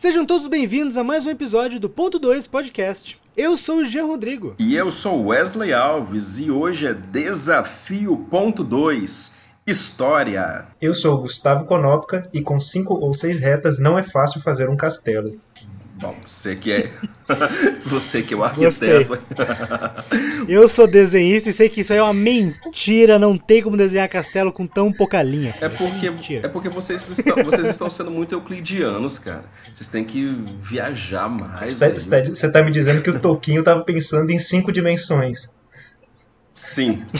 Sejam todos bem-vindos a mais um episódio do Ponto 2 Podcast. Eu sou o Jean Rodrigo. E eu sou Wesley Alves e hoje é Desafio Ponto 2 História. Eu sou o Gustavo Konopka e com cinco ou seis retas não é fácil fazer um castelo. Bom, você que é. você que é o arquiteto. Eu sou desenhista e sei que isso aí é uma mentira. Não tem como desenhar castelo com tão pouca linha. É porque, é, é porque vocês, estão, vocês estão sendo muito euclidianos, cara. Vocês têm que viajar mais. Você tá, você tá me dizendo que o Toquinho tava pensando em cinco dimensões. Sim.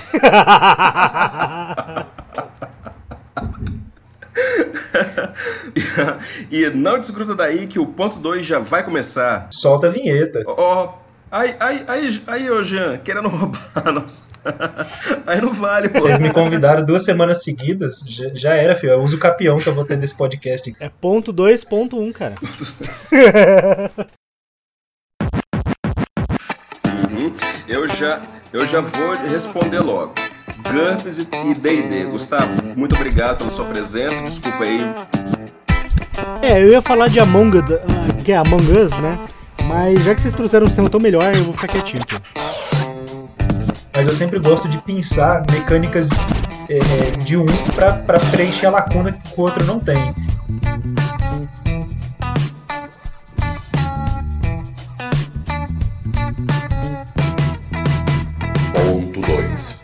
e não desgruda daí que o ponto 2 já vai começar. Solta a vinheta. Ó, oh, aí, aí, aí, aí, ô Jean, querendo roubar nosso... aí não vale, pô. Vocês me convidaram duas semanas seguidas, já, já era, filho. Eu uso o capião que eu vou ter desse podcast. É ponto 2, ponto 1, um, cara. uhum. Eu já, eu já vou responder logo. GURPS e D&D. Gustavo, muito obrigado pela sua presença, desculpa aí. É, eu ia falar de Among Us, ah, que é Among Us, né? Mas já que vocês trouxeram um sistema tão melhor, eu vou ficar quietinho aqui. Mas eu sempre gosto de pensar mecânicas é de um para preencher a lacuna que o outro não tem.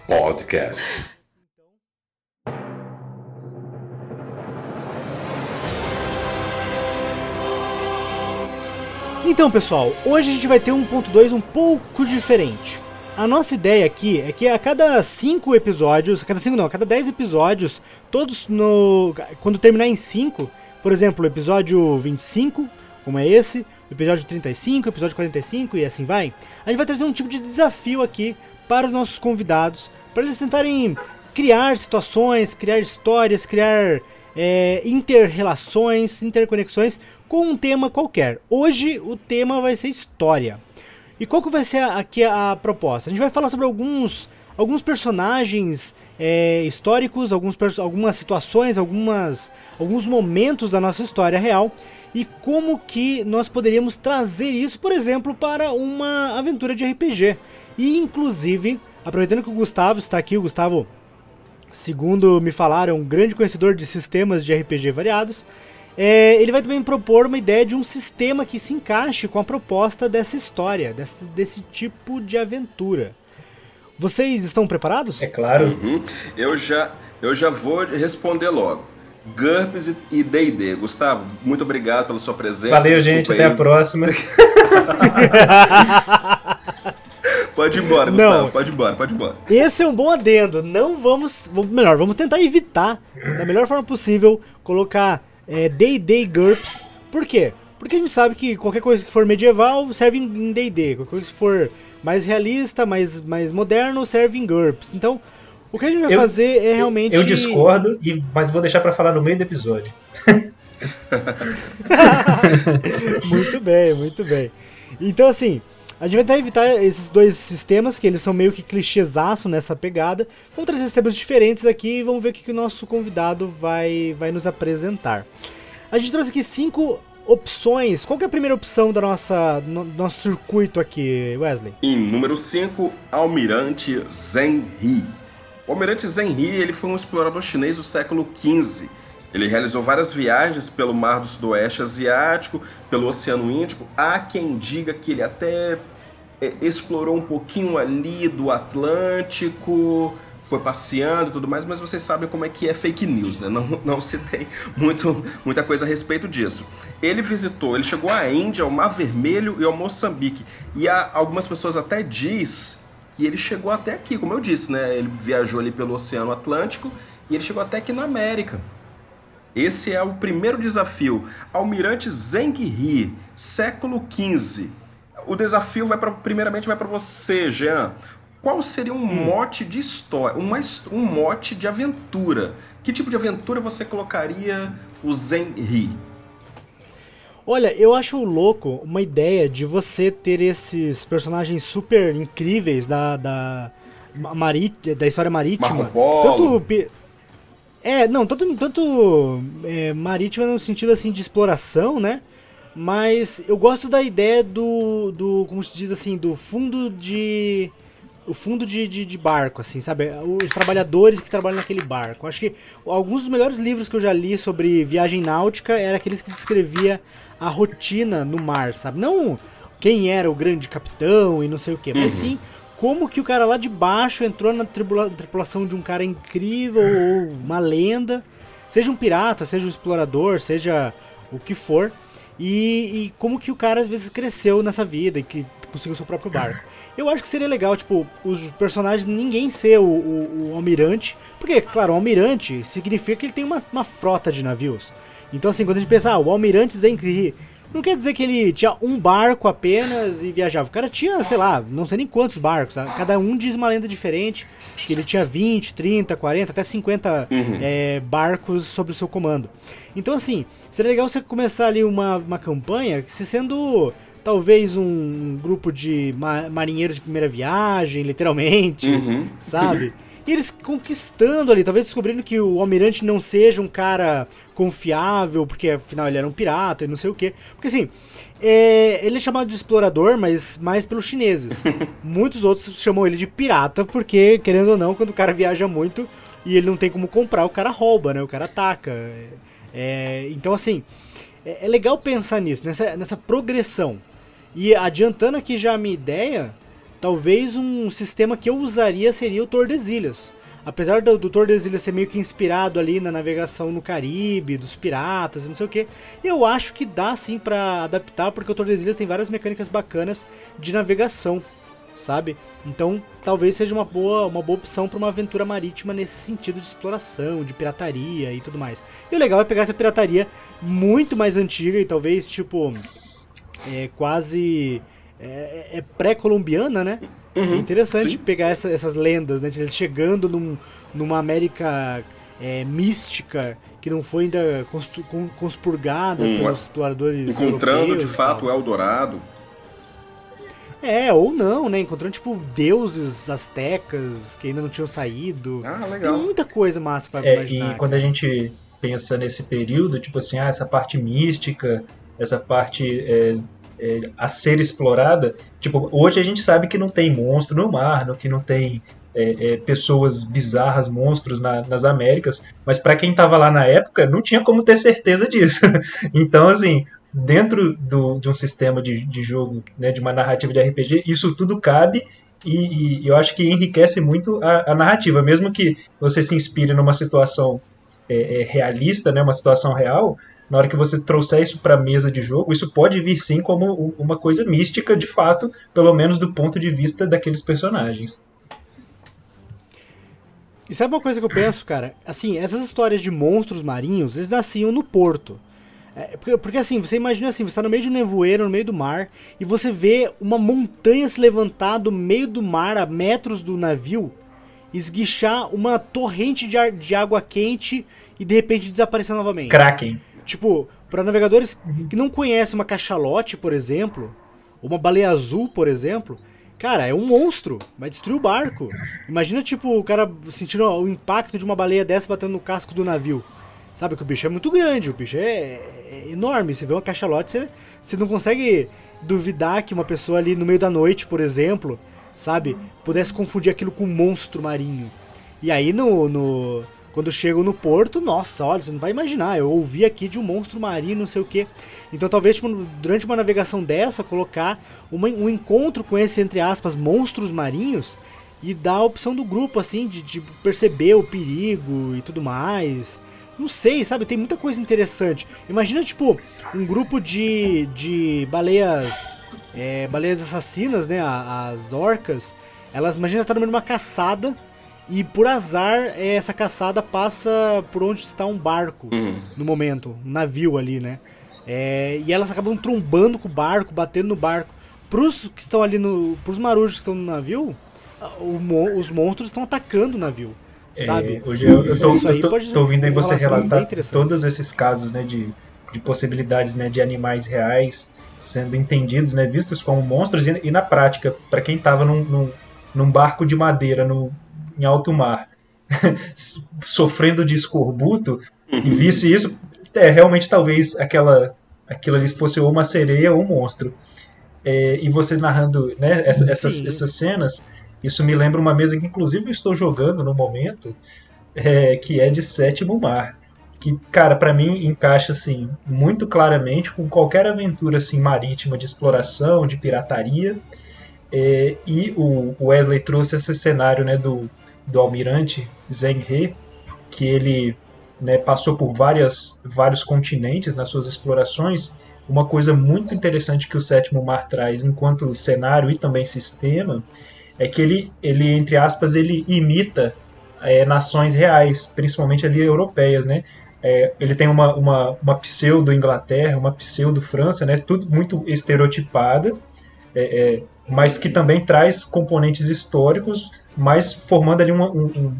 Podcast. Então, pessoal, hoje a gente vai ter um ponto 2 um pouco diferente. A nossa ideia aqui é que a cada 5 episódios, a cada 5 não, a cada 10 episódios, todos no quando terminar em 5, por exemplo, episódio 25, como é esse, episódio 35, o episódio 45 e assim vai, a gente vai trazer um tipo de desafio aqui para os nossos convidados para eles tentarem criar situações, criar histórias, criar é, inter-relações, interconexões com um tema qualquer. Hoje o tema vai ser história. E qual que vai ser aqui a, a proposta? A gente vai falar sobre alguns, alguns personagens é, históricos, alguns, algumas situações, algumas, alguns momentos da nossa história real e como que nós poderíamos trazer isso, por exemplo, para uma aventura de RPG. E inclusive Aproveitando que o Gustavo está aqui, o Gustavo, segundo me falaram, é um grande conhecedor de sistemas de RPG variados. É, ele vai também propor uma ideia de um sistema que se encaixe com a proposta dessa história, desse, desse tipo de aventura. Vocês estão preparados? É claro. Uhum. Eu, já, eu já vou responder logo. GURPS e D&D. Gustavo, muito obrigado pela sua presença. Valeu, Desculpa gente. Aí. Até a próxima. Pode ir embora, Gustavo. Não. Pode ir embora, pode ir embora. Esse é um bom adendo. Não vamos. Melhor, vamos tentar evitar, da melhor forma possível, colocar é, D&D e GURPS. Por quê? Porque a gente sabe que qualquer coisa que for medieval serve em D&D. Qualquer coisa que for mais realista, mais, mais moderno, serve em GURPS. Então, o que a gente vai eu, fazer é realmente... Eu discordo, mas vou deixar para falar no meio do episódio. muito bem, muito bem. Então, assim, a gente vai tentar evitar esses dois sistemas, que eles são meio que clichêsaço nessa pegada. Vamos trazer sistemas diferentes aqui e vamos ver o que o nosso convidado vai, vai nos apresentar. A gente trouxe aqui cinco opções. Qual é a primeira opção da nossa, no, nosso circuito aqui, Wesley? Em número 5, Almirante Zenri. O Almirante Zenri ele foi um explorador chinês do século XV ele realizou várias viagens pelo Mar do Sudoeste Asiático, pelo Oceano Índico. Há quem diga que ele até é, explorou um pouquinho ali do Atlântico, foi passeando e tudo mais, mas vocês sabem como é que é fake news, né? Não, não se tem muito, muita coisa a respeito disso. Ele visitou, ele chegou à Índia, ao Mar Vermelho e ao Moçambique. E há, algumas pessoas até diz que ele chegou até aqui, como eu disse, né? Ele viajou ali pelo Oceano Atlântico e ele chegou até aqui na América. Esse é o primeiro desafio. Almirante Zheng He, século XV. O desafio vai pra, primeiramente vai para você, Jean. Qual seria um hum. mote de história, uma, um mote de aventura? Que tipo de aventura você colocaria o Zheng He? Olha, eu acho louco uma ideia de você ter esses personagens super incríveis da, da, da história marítima. Marco Polo. Tanto, é, não, tanto, tanto é, marítima no sentido assim de exploração, né? Mas eu gosto da ideia do, do como se diz assim, do fundo de o fundo de, de, de, barco, assim, sabe? Os trabalhadores que trabalham naquele barco. Acho que alguns dos melhores livros que eu já li sobre viagem náutica eram aqueles que descrevia a rotina no mar, sabe? Não quem era o grande capitão e não sei o que, mas uhum. sim como que o cara lá de baixo entrou na tripula tripulação de um cara incrível ou uma lenda, seja um pirata, seja um explorador, seja o que for, e, e como que o cara às vezes cresceu nessa vida e que conseguiu seu próprio barco. Eu acho que seria legal, tipo, os personagens, ninguém ser o, o, o almirante, porque, claro, o almirante significa que ele tem uma, uma frota de navios. Então, assim, quando a gente pensa, ah, o almirante Zenri não quer dizer que ele tinha um barco apenas e viajava. O cara tinha, sei lá, não sei nem quantos barcos. Tá? Cada um diz uma lenda diferente. Que ele tinha 20, 30, 40, até 50 uhum. é, barcos sob o seu comando. Então, assim, seria legal você começar ali uma, uma campanha se sendo talvez um grupo de ma marinheiros de primeira viagem, literalmente, uhum. sabe? E eles conquistando ali, talvez descobrindo que o almirante não seja um cara confiável, porque afinal ele era um pirata e não sei o quê. Porque assim, é, ele é chamado de explorador, mas mais pelos chineses. Muitos outros chamam ele de pirata, porque, querendo ou não, quando o cara viaja muito e ele não tem como comprar, o cara rouba, né? O cara ataca. É, então, assim, é, é legal pensar nisso, nessa, nessa progressão. E adiantando aqui já a minha ideia, talvez um sistema que eu usaria seria o Tordesilhas apesar do, do Tordesilhas ser meio que inspirado ali na navegação no Caribe, dos piratas e não sei o que, eu acho que dá sim para adaptar, porque o Tordesilhas tem várias mecânicas bacanas de navegação, sabe? Então, talvez seja uma boa, uma boa opção para uma aventura marítima nesse sentido de exploração, de pirataria e tudo mais. E o legal é pegar essa pirataria muito mais antiga e talvez, tipo, é, quase é, é pré-colombiana, né? Uhum, é interessante sim. pegar essa, essas lendas, né? De chegando num, numa América é, mística que não foi ainda conspurgada um, pelos exploradores Encontrando de fato o Eldorado. É, ou não, né? Encontrando, tipo, deuses astecas que ainda não tinham saído. Ah, legal. Tem muita coisa massa pra é, imaginar. E quando a gente pensa nesse período, tipo assim, ah, essa parte mística, essa parte é, é, a ser explorada. Tipo, hoje a gente sabe que não tem monstro no mar, que não tem é, é, pessoas bizarras, monstros na, nas Américas, mas para quem estava lá na época, não tinha como ter certeza disso. então, assim, dentro do, de um sistema de, de jogo, né, de uma narrativa de RPG, isso tudo cabe e, e eu acho que enriquece muito a, a, narrativa, mesmo que você se inspire numa situação é, é, realista, né, uma situação real, na hora que você trouxer isso para a mesa de jogo, isso pode vir sim como uma coisa mística de fato, pelo menos do ponto de vista daqueles personagens. E sabe uma coisa que eu penso, cara? Assim, essas histórias de monstros marinhos, eles nasciam no porto. É, porque, porque, assim, você imagina assim, você está no meio de um nevoeiro, no meio do mar, e você vê uma montanha se levantar do meio do mar, a metros do navio, esguichar uma torrente de, ar, de água quente e de repente desaparecer novamente. Kraken. Tipo, para navegadores que não conhecem uma cachalote, por exemplo, ou uma baleia azul, por exemplo, cara, é um monstro, vai destruir o barco. Imagina, tipo, o cara sentindo o impacto de uma baleia dessa batendo no casco do navio. Sabe que o bicho é muito grande, o bicho é, é enorme. Você vê uma cachalote, você, você não consegue duvidar que uma pessoa ali no meio da noite, por exemplo, sabe, pudesse confundir aquilo com um monstro marinho. E aí no, no quando chego no porto, nossa, olha, você não vai imaginar, eu ouvi aqui de um monstro marinho, não sei o que. Então talvez tipo, durante uma navegação dessa, colocar uma, um encontro com esses, entre aspas, monstros marinhos e dar a opção do grupo, assim, de, de perceber o perigo e tudo mais. Não sei, sabe? Tem muita coisa interessante. Imagina, tipo, um grupo de, de baleias. É, baleias assassinas, né? As orcas. Elas, imagina, estar tá no meio de uma caçada e por azar, essa caçada passa por onde está um barco uhum. no momento, um navio ali, né? É, e elas acabam trombando com o barco, batendo no barco. Pros que estão ali no. Pros marujos que estão no navio, o, os monstros estão atacando o navio. É, sabe? Hoje eu, eu, tô, eu tô, tô ouvindo aí você relatar todos esses casos né, de, de possibilidades né, de animais reais sendo entendidos, né, vistos como monstros, e, e na prática, para quem estava num, num, num, barco de madeira no, em alto mar sofrendo de escorbuto e visse isso, é realmente talvez aquela aquilo ali fosse ou uma sereia ou um monstro. É, e você narrando né, essa, essas, essas cenas, isso me lembra uma mesa que inclusive eu estou jogando no momento, é, que é de Sétimo Mar. Que, cara, para mim encaixa assim muito claramente com qualquer aventura assim marítima de exploração, de pirataria. É, e o Wesley trouxe esse cenário né, do, do almirante Zheng que ele né, passou por várias, vários continentes nas suas explorações. Uma coisa muito interessante que o Sétimo Mar traz enquanto cenário e também sistema é que ele, ele entre aspas, ele imita é, nações reais, principalmente ali europeias, né? É, ele tem uma, uma, uma pseudo Inglaterra, uma pseudo França, né? Tudo muito estereotipada, é, é, mas que também traz componentes históricos, mas formando ali uma, um,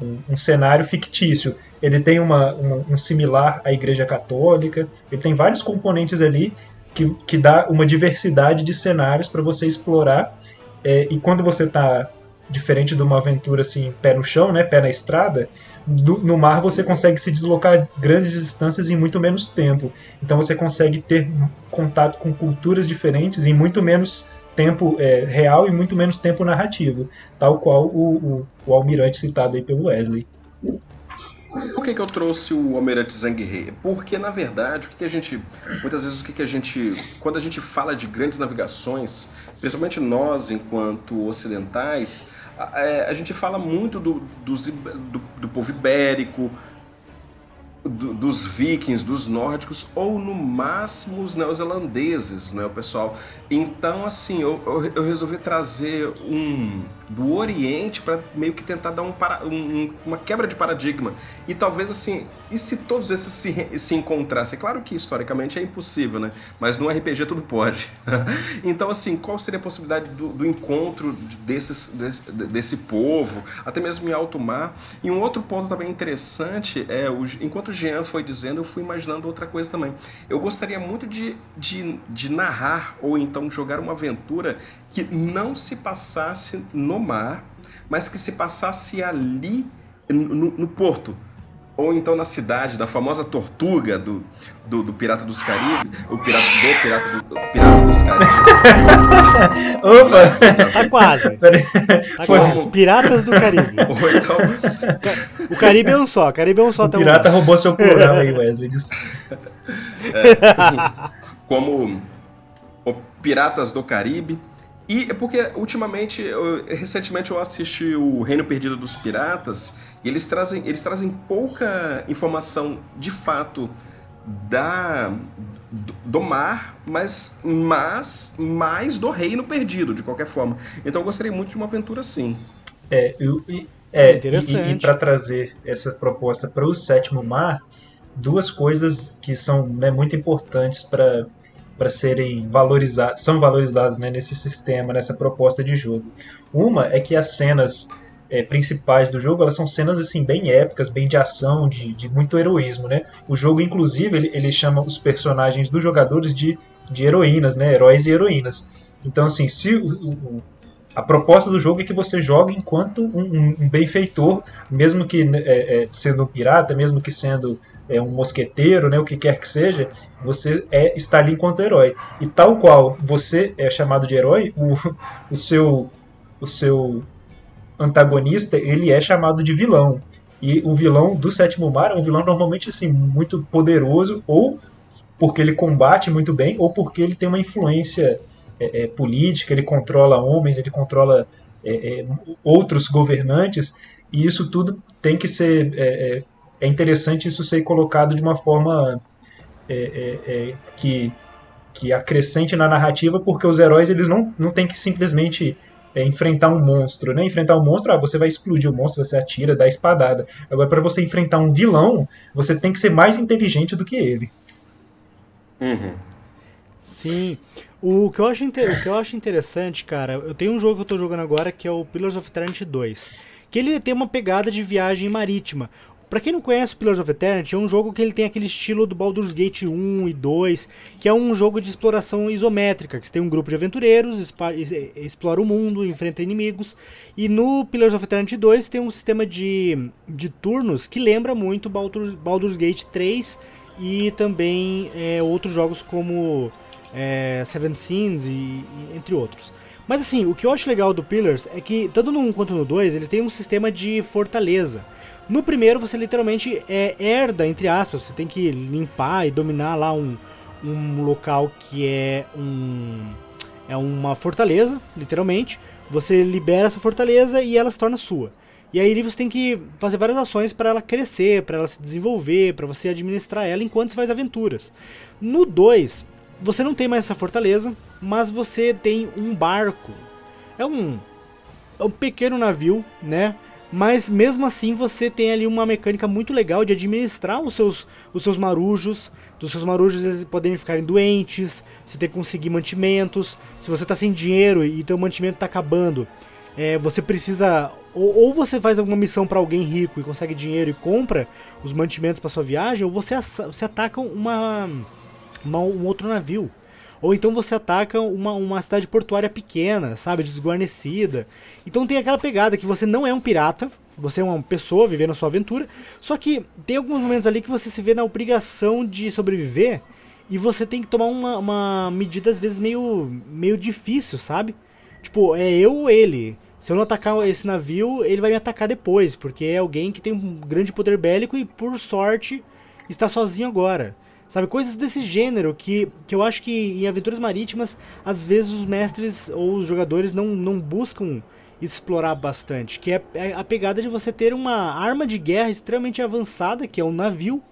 um, um, cenário fictício. Ele tem uma, um, um, similar à Igreja Católica, ele tem vários componentes ali que, que dá uma diversidade de cenários para você explorar. É, e quando você está diferente de uma aventura assim, pé no chão, né, pé na estrada, do, no mar você consegue se deslocar grandes distâncias em muito menos tempo. Então você consegue ter contato com culturas diferentes em muito menos tempo é, real e muito menos tempo narrativo, tal qual o, o, o almirante citado aí pelo Wesley. Por que, que eu trouxe o Almirante Zhang Porque, na verdade, o que, que a gente. Muitas vezes, o que, que a gente. Quando a gente fala de grandes navegações, principalmente nós, enquanto ocidentais, a, é, a gente fala muito do, do, do, do povo ibérico, do, dos vikings, dos nórdicos, ou no máximo os neozelandeses, né, o pessoal. Então, assim, eu, eu, eu resolvi trazer um do Oriente para meio que tentar dar um, um, uma quebra de paradigma. E talvez assim, e se todos esses se, se encontrassem? É claro que historicamente é impossível, né? Mas no RPG tudo pode. então, assim, qual seria a possibilidade do, do encontro desses, desse, desse povo, até mesmo em alto mar? E um outro ponto também interessante é, o, enquanto o Jean foi dizendo, eu fui imaginando outra coisa também. Eu gostaria muito de, de, de narrar ou então jogar uma aventura que não se passasse no mar, mas que se passasse ali no, no porto. Ou então na cidade, da famosa Tortuga do, do, do Pirata dos Caribes. O pirata do Pirata, do, pirata dos Caribes. Opa! Tá quase. Tá quase. Piratas do Caribe. Ou então... O Caribe é um só. O Caribe é um só. O pirata um... roubou seu plural aí, Wesley. É, como o Piratas do Caribe e é porque ultimamente, eu, recentemente eu assisti o Reino Perdido dos Piratas e eles trazem, eles trazem pouca informação de fato da do mar, mas, mas mais do Reino Perdido, de qualquer forma. Então eu gostaria muito de uma aventura assim. É, eu, é, Interessante. E, e para trazer essa proposta para o Sétimo Mar, duas coisas que são né, muito importantes para para serem valorizados, são valorizados né, nesse sistema, nessa proposta de jogo. Uma é que as cenas é, principais do jogo elas são cenas assim bem épicas, bem de ação, de, de muito heroísmo, né? O jogo inclusive ele, ele chama os personagens dos jogadores de, de heroínas, né? Heróis e heroínas. Então assim, se o, o, a proposta do jogo é que você jogue enquanto um, um benfeitor, mesmo que né, é, é, sendo um pirata, mesmo que sendo é, um mosqueteiro, né, o que quer que seja, você é, está ali enquanto herói. E tal qual você é chamado de herói, o, o, seu, o seu antagonista ele é chamado de vilão. E o vilão do Sétimo Mar é um vilão normalmente assim muito poderoso, ou porque ele combate muito bem, ou porque ele tem uma influência é, é, política, ele controla homens, ele controla é, é outros governantes, e isso tudo tem que ser. É, é, é interessante isso ser colocado de uma forma que, que acrescente na narrativa, porque os heróis eles não, não têm que simplesmente enfrentar um monstro, né? Enfrentar um monstro, ah, você vai explodir o monstro, você atira, dá espadada. Agora, para você enfrentar um vilão, você tem que ser mais inteligente do que ele. Uhum. Sim. O que, eu acho o que eu acho interessante, cara, eu tenho um jogo que eu tô jogando agora que é o Pillars of Eternity 2. Que ele tem uma pegada de viagem marítima. Pra quem não conhece Pillars of Eternity, é um jogo que ele tem aquele estilo do Baldur's Gate 1 e 2, que é um jogo de exploração isométrica, que você tem um grupo de aventureiros, explora o mundo, enfrenta inimigos. E no Pillars of Eternity 2 tem um sistema de, de turnos que lembra muito Baldur's, Baldur's Gate 3 e também é, outros jogos como é, Seven Sins e, e, entre outros. Mas assim, o que eu acho legal do Pillars é que, tanto no 1 quanto no 2, ele tem um sistema de fortaleza. No primeiro, você literalmente é, herda, entre aspas, você tem que limpar e dominar lá um, um local que é um é uma fortaleza, literalmente. Você libera essa fortaleza e ela se torna sua. E aí você tem que fazer várias ações para ela crescer, para ela se desenvolver, para você administrar ela enquanto você faz aventuras. No 2, você não tem mais essa fortaleza, mas você tem um barco. É um, é um pequeno navio, né? Mas mesmo assim você tem ali uma mecânica muito legal de administrar os seus, os seus marujos, dos seus marujos eles poderem ficarem doentes, você ter que conseguir mantimentos, se você está sem dinheiro e teu mantimento está acabando, é, você precisa ou, ou, você faz alguma missão para alguém rico e consegue dinheiro e compra os mantimentos para sua viagem, ou você, você ataca uma, uma, um outro navio. Ou então você ataca uma, uma cidade portuária pequena, sabe, desguarnecida. Então tem aquela pegada que você não é um pirata, você é uma pessoa vivendo a sua aventura, só que tem alguns momentos ali que você se vê na obrigação de sobreviver e você tem que tomar uma, uma medida às vezes meio, meio difícil, sabe? Tipo, é eu ou ele. Se eu não atacar esse navio, ele vai me atacar depois, porque é alguém que tem um grande poder bélico e por sorte está sozinho agora. Sabe, coisas desse gênero que, que eu acho que em aventuras marítimas, às vezes os mestres ou os jogadores não, não buscam explorar bastante, que é, é a pegada de você ter uma arma de guerra extremamente avançada, que é um navio,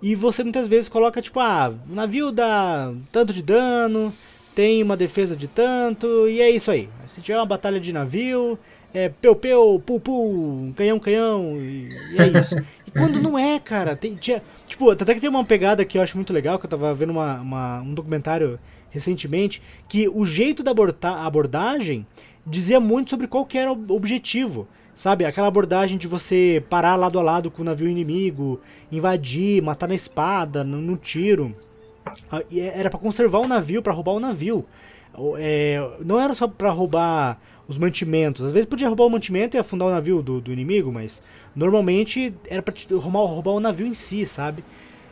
e você muitas vezes coloca tipo, ah, o navio dá tanto de dano, tem uma defesa de tanto, e é isso aí. Se tiver uma batalha de navio, é peu peu, pu pu, canhão canhão, e, e é isso. quando não é, cara, tem, tinha, tipo, até que tem uma pegada que eu acho muito legal, que eu tava vendo uma, uma um documentário recentemente, que o jeito da abordagem dizia muito sobre qual era o objetivo. Sabe, aquela abordagem de você parar lado a lado com o navio inimigo, invadir, matar na espada, no, no tiro. Ah, é, era para conservar o navio, para roubar o navio. É, não era só para roubar os mantimentos. Às vezes podia roubar o mantimento e afundar o navio do, do inimigo, mas normalmente era para roubar, roubar o navio em si, sabe?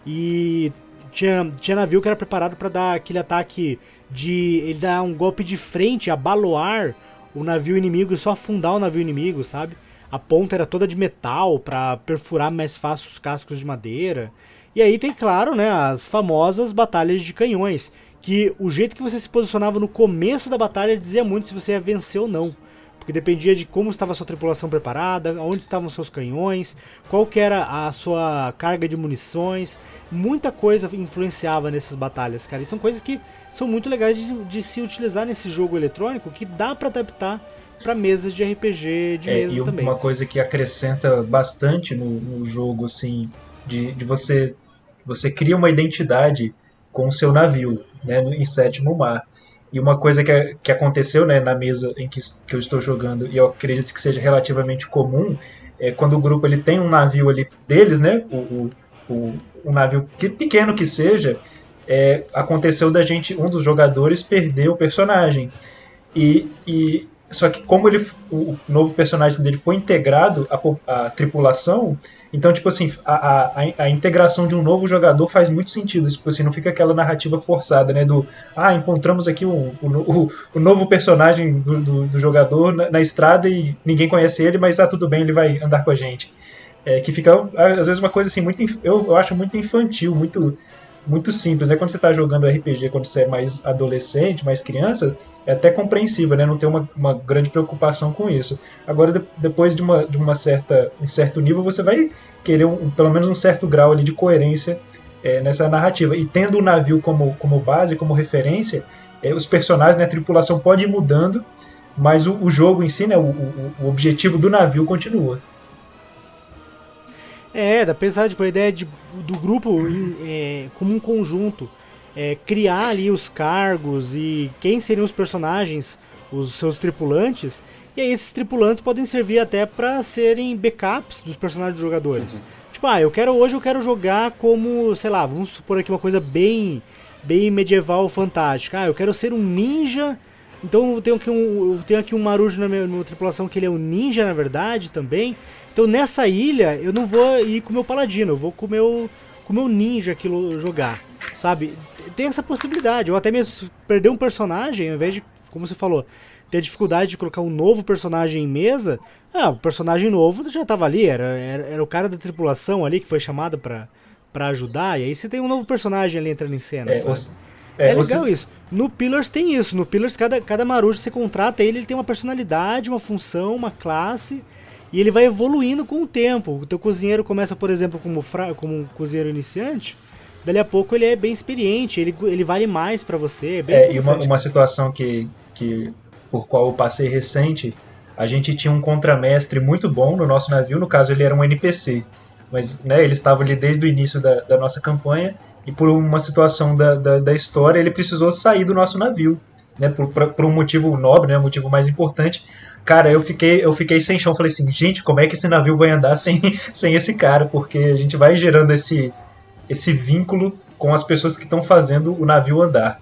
E tinha, tinha navio que era preparado para dar aquele ataque de ele dar um golpe de frente, abaloar o navio inimigo e só afundar o navio inimigo, sabe? A ponta era toda de metal para perfurar mais fácil os cascos de madeira. E aí tem, claro, né, as famosas batalhas de canhões, que o jeito que você se posicionava no começo da batalha dizia muito se você ia vencer ou não. Porque dependia de como estava a sua tripulação preparada, onde estavam seus canhões, qual era a sua carga de munições. Muita coisa influenciava nessas batalhas, cara. E são coisas que são muito legais de, de se utilizar nesse jogo eletrônico que dá para adaptar para mesas de RPG de é, mesa e também. Uma coisa que acrescenta bastante no, no jogo, assim, de, de você você cria uma identidade com o seu navio, né, em sétimo mar. E uma coisa que, que aconteceu né, na mesa em que, que eu estou jogando, e eu acredito que seja relativamente comum, é quando o grupo ele tem um navio ali deles, né, o, o, o um navio que, pequeno que seja, é, aconteceu da gente, um dos jogadores perder o personagem. E, e só que como ele, o novo personagem dele foi integrado à, à tripulação, então tipo assim a, a, a, integração de um novo jogador faz muito sentido. Tipo assim, não fica aquela narrativa forçada, né? Do ah encontramos aqui o, o, o novo personagem do, do, do jogador na, na, estrada e ninguém conhece ele, mas ah tudo bem, ele vai andar com a gente. É, que fica às vezes uma coisa assim muito eu, eu acho muito infantil, muito muito simples, né? Quando você está jogando RPG, quando você é mais adolescente, mais criança, é até compreensível, né? Não tem uma, uma grande preocupação com isso. Agora, de, depois de, uma, de uma certa, um certo nível, você vai querer um, pelo menos um certo grau ali de coerência é, nessa narrativa. E tendo o navio como, como base, como referência, é, os personagens, né, a tripulação pode ir mudando, mas o, o jogo em si, né, o, o, o objetivo do navio continua. É, dá pensar tipo, a ideia de, do grupo em, é, como um conjunto. É, criar ali os cargos e quem seriam os personagens, os seus tripulantes. E aí esses tripulantes podem servir até para serem backups dos personagens dos jogadores. Uhum. Tipo, ah, eu quero hoje eu quero jogar como, sei lá, vamos supor aqui uma coisa bem bem medieval fantástica. Ah, eu quero ser um ninja. Então eu tenho aqui um, eu tenho aqui um marujo na minha, na minha tripulação que ele é um ninja na verdade também. Então nessa ilha eu não vou ir com o meu paladino, eu vou com o meu, com o meu ninja aquilo jogar, sabe? Tem essa possibilidade, ou até mesmo perder um personagem, ao invés de, como você falou, ter dificuldade de colocar um novo personagem em mesa, ah, o personagem novo já estava ali, era, era, era, o cara da tripulação ali que foi chamado para para ajudar, e aí você tem um novo personagem ali entrando em cena. É, é, é legal você... isso. No Pillars tem isso. No Pillars, cada, cada marujo você contrata ele, ele tem uma personalidade, uma função, uma classe. E ele vai evoluindo com o tempo. O teu cozinheiro começa, por exemplo, como, fra... como um cozinheiro iniciante. Dali a pouco ele é bem experiente, ele, ele vale mais para você. É, é e uma, uma situação que, que por qual eu passei recente, a gente tinha um contramestre muito bom no nosso navio, no caso ele era um NPC, mas né, ele estava ali desde o início da, da nossa campanha e por uma situação da, da, da, história ele precisou sair do nosso navio, né, por, por um motivo nobre, né, um motivo mais importante. Cara, eu fiquei, eu fiquei sem chão, falei assim, gente, como é que esse navio vai andar sem, sem esse cara? Porque a gente vai gerando esse, esse vínculo com as pessoas que estão fazendo o navio andar.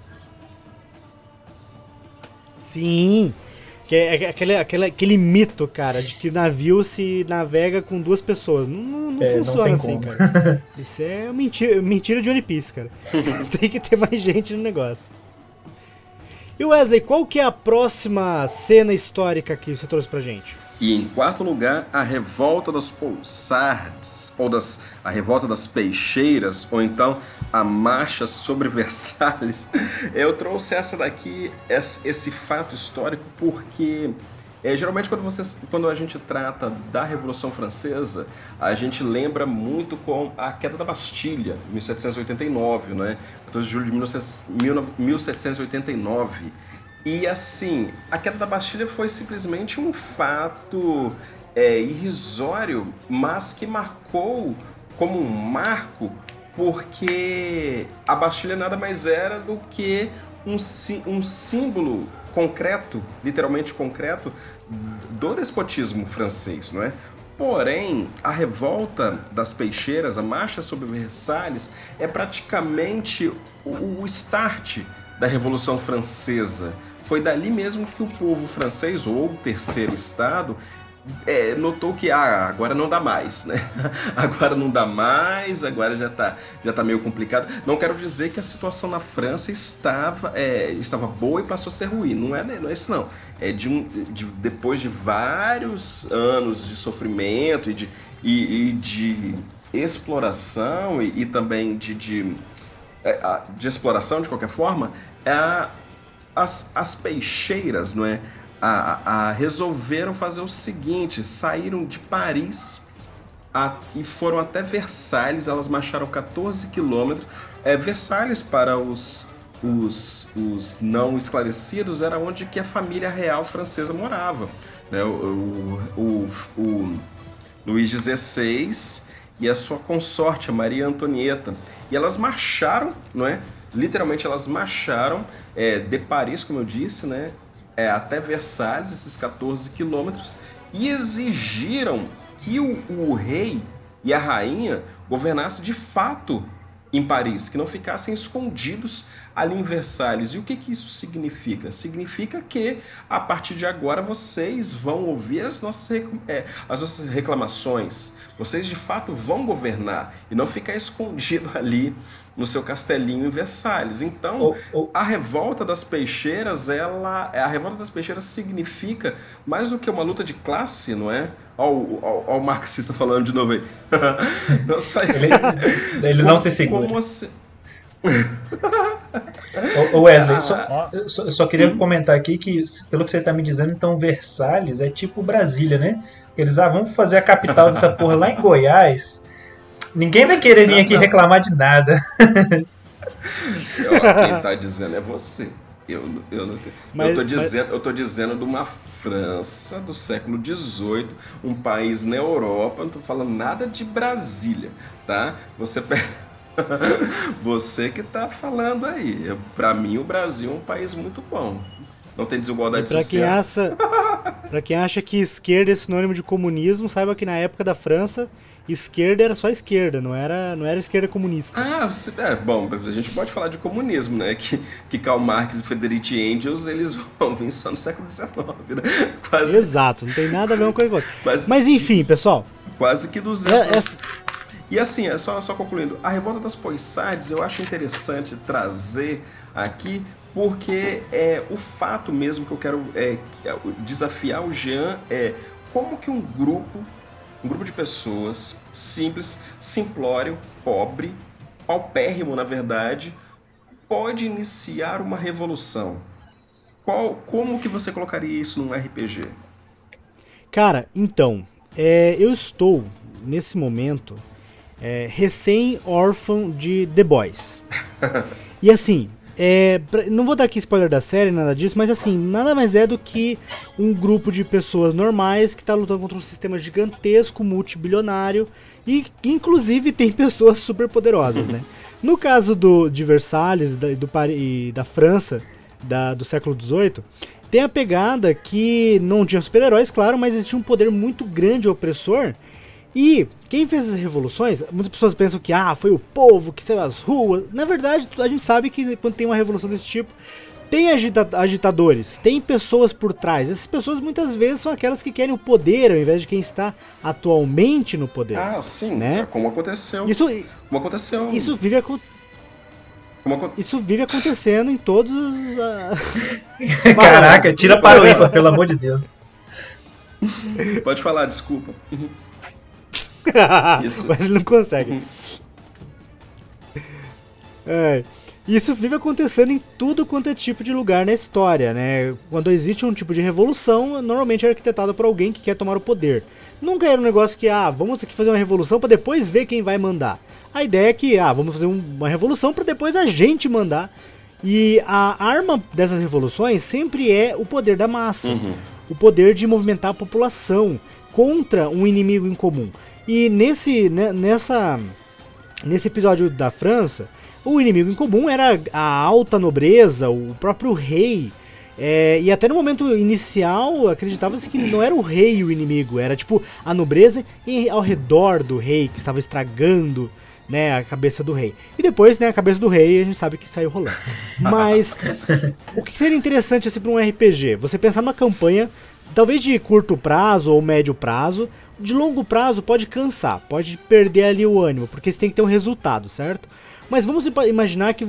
Sim. Que é aquele, aquele, aquele mito, cara, de que navio se navega com duas pessoas. Não, não, não é, funciona não assim, como. cara. Isso é mentira, mentira de One Piece, cara. tem que ter mais gente no negócio. E Wesley, qual que é a próxima cena histórica que você trouxe pra gente? E em quarto lugar, a revolta dos Pousards, ou das, a revolta das peixeiras, ou então a marcha sobre Versalhes. Eu trouxe essa daqui, esse fato histórico, porque é, geralmente quando, vocês, quando a gente trata da Revolução Francesa, a gente lembra muito com a queda da Bastilha, 1789, né? 14 de julho de 1789. E assim, a queda da Bastilha foi simplesmente um fato é, irrisório, mas que marcou como um marco, porque a Bastilha nada mais era do que um, um símbolo concreto, literalmente concreto, do despotismo francês, não é? Porém, a revolta das peixeiras, a marcha sobre Versalhes, é praticamente o, o start da Revolução Francesa. Foi dali mesmo que o povo francês, ou o terceiro estado, é, notou que ah, agora não dá mais, né? Agora não dá mais, agora já está já tá meio complicado. Não quero dizer que a situação na França estava, é, estava boa e passou a ser ruim. Não é, não é isso não. É de, um, de depois de vários anos de sofrimento e de, e, e de exploração e, e também de, de, é, de exploração de qualquer forma, é, as, as peixeiras, não é? A, a, resolveram fazer o seguinte: saíram de Paris a, e foram até Versalhes. Elas marcharam 14 quilômetros. É, Versalhes, para os, os, os não esclarecidos, era onde que a família real francesa morava. Né? O, o, o, o Luís XVI e a sua consorte, a Maria Antonieta. E elas marcharam, não é? Literalmente elas marcharam é, de Paris, como eu disse, né, é, até Versalhes, esses 14 quilômetros, e exigiram que o, o rei e a rainha governassem de fato em Paris, que não ficassem escondidos ali em Versalhes. E o que, que isso significa? Significa que a partir de agora vocês vão ouvir as nossas, é, as nossas reclamações, vocês de fato vão governar e não ficar escondido ali no seu castelinho em Versalhes. Então, oh, oh. a revolta das peixeiras, ela, a revolta das peixeiras significa mais do que uma luta de classe, não é? Olha o marxista falando de novo aí. só... ele, ele não se segura. Como assim? Ô Wesley, ah, só, eu, só, eu só queria hum. comentar aqui que, pelo que você está me dizendo, então Versalhes é tipo Brasília, né? Eles, ah, vamos fazer a capital dessa porra lá em Goiás Ninguém vai querer vir aqui reclamar de nada. quem tá dizendo é você. Eu, eu, não, mas, eu, tô dizendo, mas... eu tô dizendo de uma França do século XVIII, um país na Europa, não tô falando nada de Brasília, tá? Você Você que tá falando aí. Para mim, o Brasil é um país muito bom. Não tem desigualdade pra social. Quem acha, pra quem acha que esquerda é sinônimo de comunismo, saiba que na época da França esquerda era só esquerda, não era, não era esquerda comunista. Ah, é, bom, a gente pode falar de comunismo, né? Que, que Karl Marx e Friedrich Engels, eles vão vir só no século XIX, né? Quase... Exato, não tem nada a ver com coisa Mas, Mas enfim, pessoal. Quase que 200 é, essa... E assim, é só, só concluindo, a Revolta das Poissades eu acho interessante trazer aqui porque é o fato mesmo que eu quero é, é desafiar o Jean é como que um grupo, um grupo de pessoas simples, simplório, pobre, paupérrimo na verdade, pode iniciar uma revolução. Qual, como que você colocaria isso num RPG? Cara, então, é, eu estou nesse momento é, recém-órfão de The Boys. e assim, é, não vou dar aqui spoiler da série, nada disso, mas assim, nada mais é do que um grupo de pessoas normais que está lutando contra um sistema gigantesco, multibilionário, e inclusive tem pessoas super poderosas, né? No caso do, de Versalhes da, do, e da França da, do século XVIII, tem a pegada que não tinha super-heróis, claro, mas existia um poder muito grande opressor e quem fez as revoluções, muitas pessoas pensam que ah, foi o povo que saiu às ruas. Na verdade, a gente sabe que quando tem uma revolução desse tipo, tem agita agitadores, tem pessoas por trás. Essas pessoas muitas vezes são aquelas que querem o poder ao invés de quem está atualmente no poder. Ah, sim, né? É como aconteceu. Isso, como aconteceu. Isso vive acontecendo. Isso vive acontecendo em todos os. Uh... Caraca, tira para o ímpar, pelo amor de Deus. Pode falar, desculpa. Uhum. Isso. Mas ele não consegue. Uhum. É. Isso vive acontecendo em tudo quanto é tipo de lugar na história, né? Quando existe um tipo de revolução, normalmente é arquitetado por alguém que quer tomar o poder. Nunca era um negócio que, ah, vamos aqui fazer uma revolução para depois ver quem vai mandar. A ideia é que, ah, vamos fazer uma revolução para depois a gente mandar. E a arma dessas revoluções sempre é o poder da massa. Uhum. O poder de movimentar a população contra um inimigo em comum. E nesse, né, nessa, nesse episódio da França, o inimigo em comum era a alta nobreza, o próprio rei. É, e até no momento inicial acreditava-se que não era o rei o inimigo, era tipo a nobreza e ao redor do rei que estava estragando né, a cabeça do rei. E depois, né, a cabeça do rei a gente sabe que saiu rolando. Mas o que seria interessante assim para um RPG? Você pensar numa campanha, talvez de curto prazo ou médio prazo, de longo prazo pode cansar, pode perder ali o ânimo, porque você tem que ter um resultado, certo? Mas vamos imaginar que,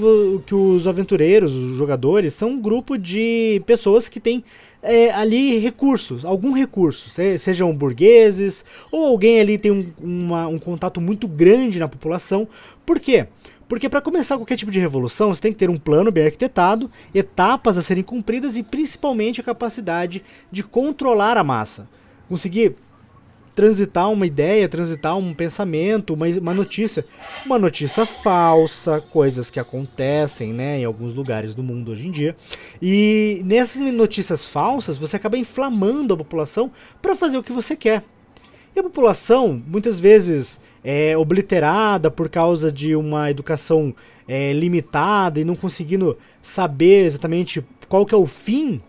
que os aventureiros, os jogadores, são um grupo de pessoas que têm é, ali recursos, algum recurso, se, sejam burgueses ou alguém ali tem um, uma, um contato muito grande na população. Por quê? Porque para começar qualquer tipo de revolução, você tem que ter um plano bem arquitetado, etapas a serem cumpridas e principalmente a capacidade de controlar a massa. Conseguir transitar uma ideia, transitar um pensamento, uma, uma notícia. Uma notícia falsa, coisas que acontecem né, em alguns lugares do mundo hoje em dia. E nessas notícias falsas, você acaba inflamando a população para fazer o que você quer. E a população, muitas vezes, é obliterada por causa de uma educação é, limitada e não conseguindo saber exatamente qual que é o fim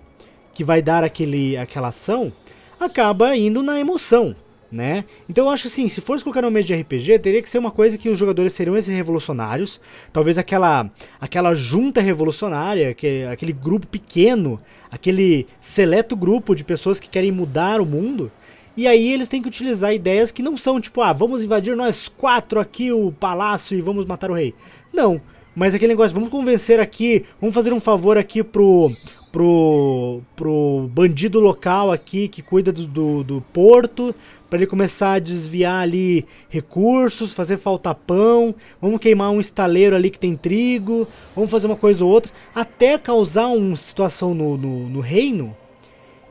que vai dar aquele, aquela ação, acaba indo na emoção né? Então eu acho assim, se fosse colocar no meio de RPG, teria que ser uma coisa que os jogadores seriam esses revolucionários, talvez aquela aquela junta revolucionária, que aquele grupo pequeno, aquele seleto grupo de pessoas que querem mudar o mundo. E aí eles têm que utilizar ideias que não são tipo, ah, vamos invadir nós quatro aqui o palácio e vamos matar o rei. Não, mas aquele negócio, vamos convencer aqui, vamos fazer um favor aqui pro pro, pro bandido local aqui que cuida do, do, do porto, para ele começar a desviar ali recursos, fazer falta pão, vamos queimar um estaleiro ali que tem trigo, vamos fazer uma coisa ou outra, até causar uma situação no, no, no reino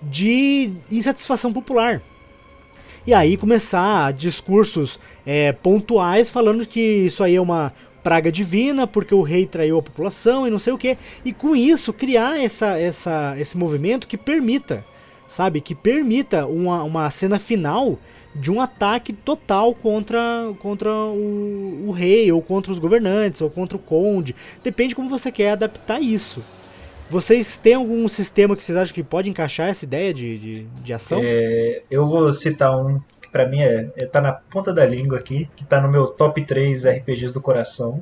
de insatisfação popular. E aí começar discursos é, pontuais falando que isso aí é uma praga divina porque o rei traiu a população e não sei o que. E com isso criar essa, essa, esse movimento que permita, sabe, que permita uma, uma cena final de um ataque total contra, contra o, o, rei, ou contra os governantes, ou contra o conde. Depende de como você quer adaptar isso. Vocês têm algum sistema que vocês acham que pode encaixar essa ideia de, de, de ação? É, eu vou citar um que para mim é, é, tá na ponta da língua aqui, que tá no meu top 3 RPGs do coração,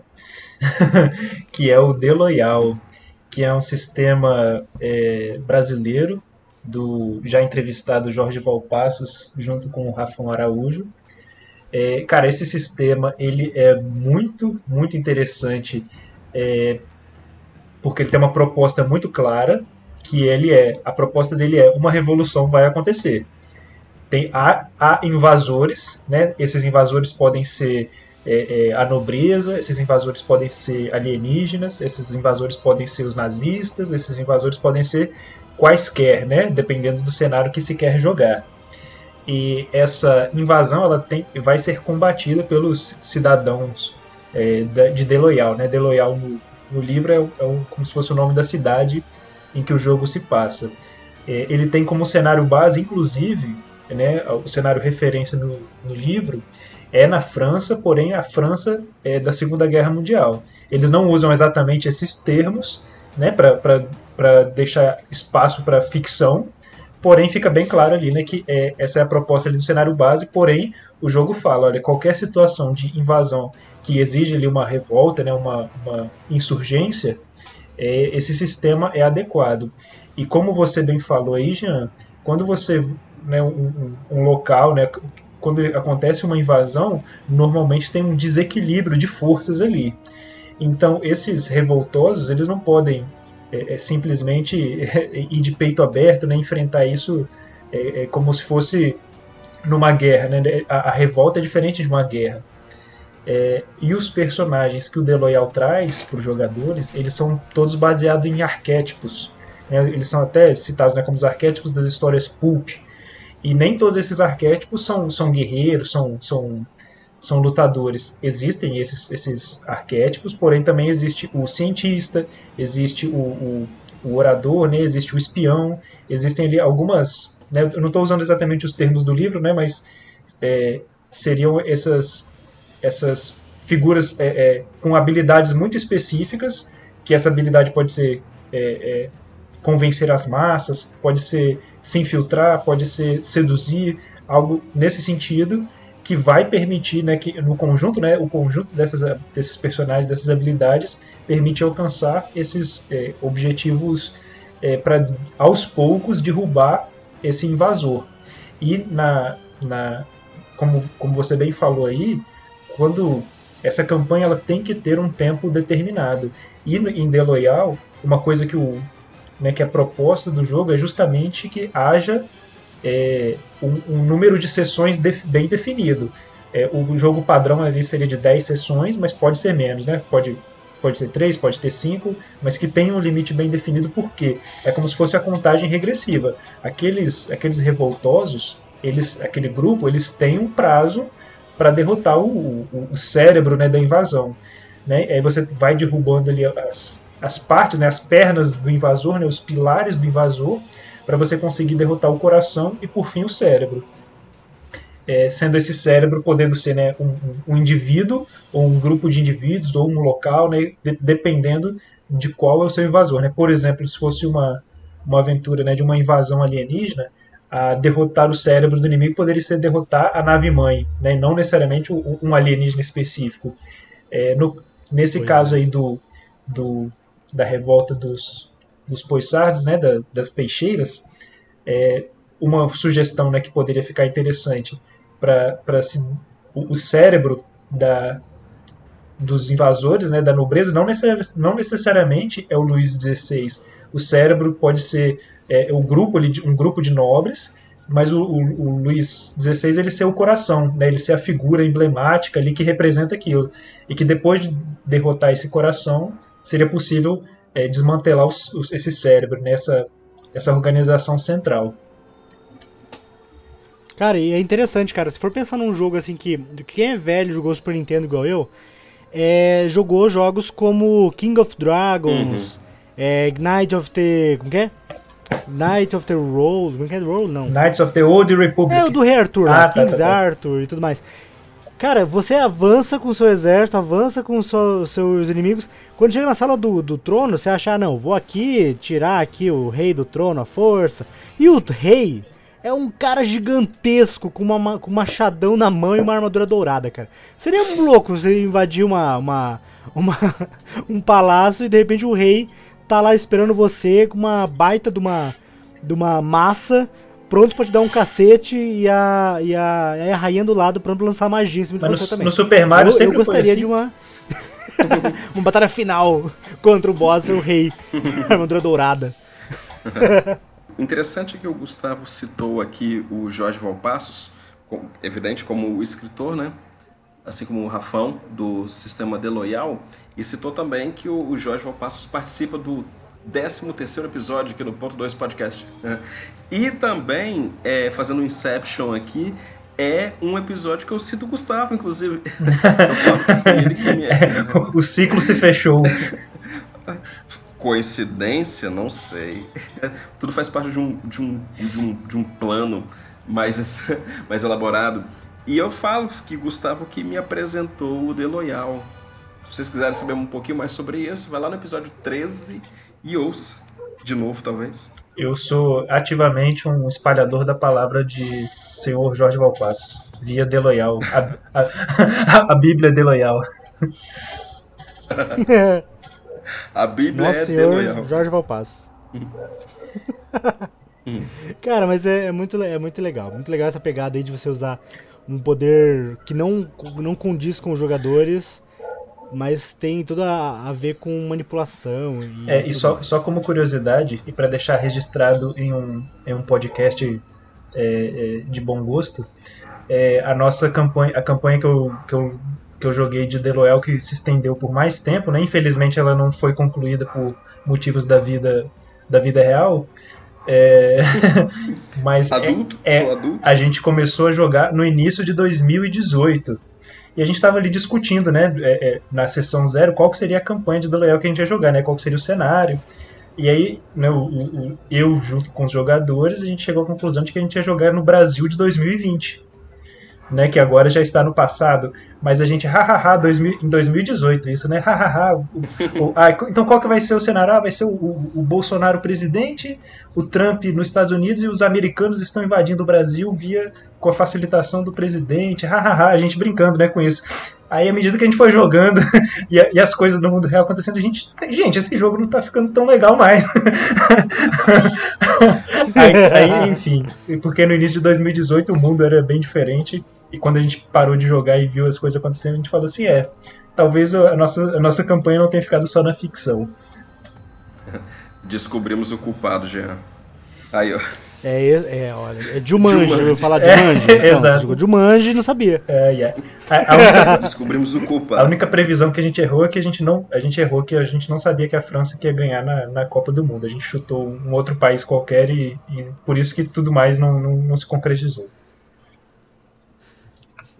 que é o The Loyal, que é um sistema é, brasileiro do já entrevistado Jorge Valpassos, junto com o Rafão Araújo, É, cara, esse sistema ele é muito, muito interessante é, porque ele tem uma proposta muito clara que ele é a proposta dele é uma revolução vai acontecer. Tem há, há invasores, né? Esses invasores podem ser é, é, a nobreza, esses invasores podem ser alienígenas, esses invasores podem ser os nazistas, esses invasores podem ser quaisquer, né? Dependendo do cenário que se quer jogar. E essa invasão ela tem, vai ser combatida pelos cidadãos é, de Deloyal. Né? Deloyal no, no livro é, é como se fosse o nome da cidade em que o jogo se passa. É, ele tem como cenário base, inclusive, né, o cenário referência no, no, livro é na França, porém a França é da Segunda Guerra Mundial. Eles não usam exatamente esses termos né, para deixar espaço para ficção, porém fica bem claro ali né, que é, essa é a proposta ali do cenário base, porém o jogo fala, olha, qualquer situação de invasão que exige ali uma revolta, né, uma, uma insurgência, é, esse sistema é adequado. E como você bem falou aí, Jean, quando você, né, um, um local, né, quando acontece uma invasão, normalmente tem um desequilíbrio de forças ali. Então, esses revoltosos, eles não podem é, é, simplesmente ir de peito aberto, né, enfrentar isso é, é como se fosse numa guerra. Né? A, a, revolta é diferente de uma guerra. É, e os personagens que o Deloyal traz para os jogadores, eles são todos baseados em arquétipos. Né? Eles são até citados né, como os arquétipos das histórias pulp. E nem todos esses arquétipos são, são guerreiros, são, são, são lutadores. Existem esses, esses arquétipos, porém também existe o cientista, existe o, o, o orador, né? existe o espião, existem ali algumas. Né? Eu não estou usando exatamente os termos do livro, né? mas é, seriam essas essas figuras é, é, com habilidades muito específicas, que essa habilidade pode ser é, é, convencer as massas, pode ser se infiltrar, pode ser seduzir, algo nesse sentido que vai permitir, né, que no conjunto, né, o conjunto dessas, desses personagens, dessas habilidades, permite alcançar esses é, objetivos é, para aos poucos derrubar esse invasor. E na, na como, como você bem falou aí, quando essa campanha ela tem que ter um tempo determinado. E em The Loyal, uma coisa que, o, né, que a proposta do jogo é justamente que haja é, um, um, número de sessões de, bem definido. É, o jogo padrão ali seria de 10 sessões, mas pode ser menos, né? Pode, pode ser 3, pode ter 5, mas que tenha um limite bem definido, porque é como se fosse a contagem regressiva. Aqueles, aqueles revoltosos, eles, aquele grupo, eles têm um prazo para derrotar o, o, o, cérebro né, da invasão. Né? Aí você vai derrubando ali as, as partes, né, as pernas do invasor, né, os pilares do invasor, para você conseguir derrotar o coração e por fim o cérebro. É, sendo esse cérebro podendo ser né, um, um, indivíduo, ou um grupo de indivíduos, ou um local, né, de, dependendo de qual é o seu invasor. Né? Por exemplo, se fosse uma, uma aventura né, de uma invasão alienígena, a derrotar o cérebro do inimigo poderia ser derrotar a nave mãe, né? não necessariamente um alienígena específico. É, no, nesse pois caso é. aí do, do, da revolta dos, dos poissardes, né? Da, das peixeiras, é, uma sugestão né, que poderia ficar interessante para o, o cérebro da, dos invasores, né, da nobreza, não, necessari não necessariamente é o Luís XVI. O cérebro pode ser é, um, grupo, um grupo de nobres, mas o, o, o, Luís XVI ele ser o coração, né, ele ser a figura emblemática ali que representa aquilo. E que depois de derrotar esse coração, seria possível é, desmantelar os, os, esse cérebro, nessa né, essa organização central. Cara, e é interessante, cara. Se for pensar num jogo assim que. Quem é velho jogou Super Nintendo igual eu, é, jogou jogos como King of Dragons, uhum. é, Knight of the. Como que é? Knight of the Road. Como que é Road? Não. Knights of the Old Republic. É o do Rei Arthur, ah, tá, Kings tá, tá. Arthur e tudo mais. Cara, você avança com o seu exército, avança com os seus inimigos. Quando chega na sala do, do trono, você acha, ah, não, vou aqui tirar aqui o rei do trono, a força. E o rei é um cara gigantesco com, uma, com um machadão na mão e uma armadura dourada, cara. Seria um louco você invadir uma, uma, uma um palácio e de repente o rei tá lá esperando você com uma baita de uma, de uma massa pronto pra te dar um cacete e a, e a, e a rainha do lado pronto pra lançar magia em cima de Mas você no, também. no Super Mario eu, sempre eu gostaria assim. de uma. uma batalha final contra o boss, o rei. Armadura dourada. Interessante que o Gustavo citou aqui o Jorge Valpassos, com- evidente como o escritor, né? Assim como o Rafão, do Sistema Deloyal, e citou também que o, o Jorge Valpassos participa do 13º episódio aqui do Ponto 2 Podcast. E também, é, fazendo um Inception aqui, é um episódio que eu cito o Gustavo, inclusive. eu falo que foi ele que me... o ciclo se fechou. Coincidência? Não sei. Tudo faz parte de um, de um, de um, de um plano mais, mais elaborado. E eu falo que Gustavo que me apresentou o The Loyal. Se vocês quiserem saber um pouquinho mais sobre isso, vai lá no episódio 13 e ouça. De novo, talvez. Eu sou ativamente um espalhador da palavra de senhor Jorge Valpassos, via Deloyal. A, a, a Bíblia Deloyal. A Bíblia Nosso é senhor Loyal. Jorge Valpasso. Cara, mas é, é muito, é muito legal. Muito legal essa pegada aí de você usar um poder que não, não condiz com os jogadores, mas tem tudo a, a ver com manipulação. E, É, e só, mais. só como curiosidade, e para deixar registrado em um, em um podcast é, é, de bom gosto, é, a nossa campanha, a campanha que eu, que eu, que eu joguei de Deloel, que se estendeu por mais tempo, né? infelizmente ela não foi concluída por motivos da vida, da vida real, é, mas é- Adulto? é- Sou adulto? a gente começou a jogar no início de 2018. E a gente estava ali discutindo, né, é, é, na sessão zero, qual que seria a campanha de Deloyal que a gente ia jogar, né, qual que seria o cenário. E aí, né, o, o- eu, junto com os jogadores, a gente chegou à conclusão de que a gente ia jogar no Brasil de 2020. Né, que agora já está no passado, mas a gente, hahaha, 2000 em 2018, isso, né, hahaha. o- ah, então qual que vai ser o cenário? Ah, vai ser o, o- o Bolsonaro presidente, o Trump nos Estados Unidos e os americanos estão invadindo o Brasil via com a facilitação do presidente, hahaha, a gente brincando, né, com isso. Aí, à medida que a gente foi jogando e, e as coisas do mundo real acontecendo, a gente, gente, esse jogo não tá ficando tão legal mais. aí, aí, enfim, porque no início de 2018 o mundo era bem diferente e quando a gente parou de jogar e viu as coisas acontecendo, a gente falou assim, é, talvez a nossa, a nossa campanha não tenha ficado só na ficção. Descobrimos o culpado, Jean. Aí, ó. É, é, olha, é Jumanji, Jumanji. eu vou falar É, Jumanji. Então, exato. você Jumanji e não sabia. É, e é. A- a única- Descobrimos o A culpado. única previsão que a gente errou é que a gente não, a gente errou que a gente não sabia que a França que ia ganhar na, na Copa do Mundo. A gente chutou um outro país qualquer e, e por isso que tudo mais não, não, não se concretizou.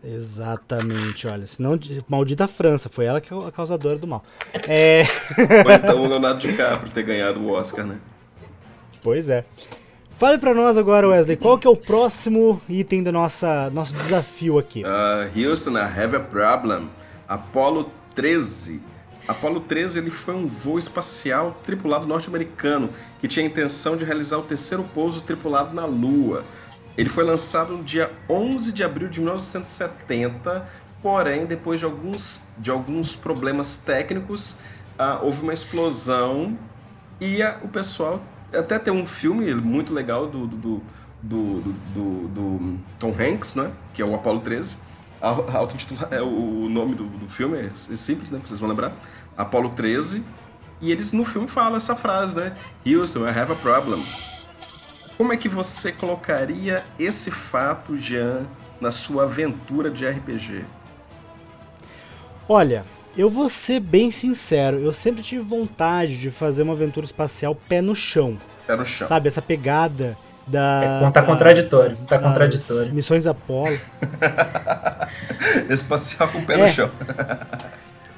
Exatamente, olha. Senão, maldita França, foi ela que é a causadora do mal. É. Ou então o Leonardo DiCaprio ter ganhado o Oscar, né? Pois é. Fale pra nós agora, Wesley, qual que é o próximo item do nossa, nosso desafio aqui? Uh, Houston, I have a problem. Apollo 13. Apollo 13 ele foi um voo espacial tripulado norte-americano que tinha a intenção de realizar o terceiro pouso tripulado na Lua. Ele foi lançado no dia 11 de abril de 1970, porém, depois de alguns, de alguns problemas técnicos, ah, houve uma explosão e a- o pessoal. Até tem um filme muito legal do, do, do, do- do- Tom Hanks, né? Que é o Apollo 13. A- é, o nome do, do filme é simples, né? Vocês vão lembrar. Apollo 13. E eles no filme falam essa frase, né? Houston, I have a problem. Como é que você colocaria esse fato, Jean, na sua aventura de RPG? Olha, eu vou ser bem sincero, eu sempre tive vontade de fazer uma aventura espacial pé no chão. Pé no chão. Sabe, essa pegada da. É, tá da- contraditório, das- tá das contraditório. Missões Apolo. Espacial com o pé É. no chão.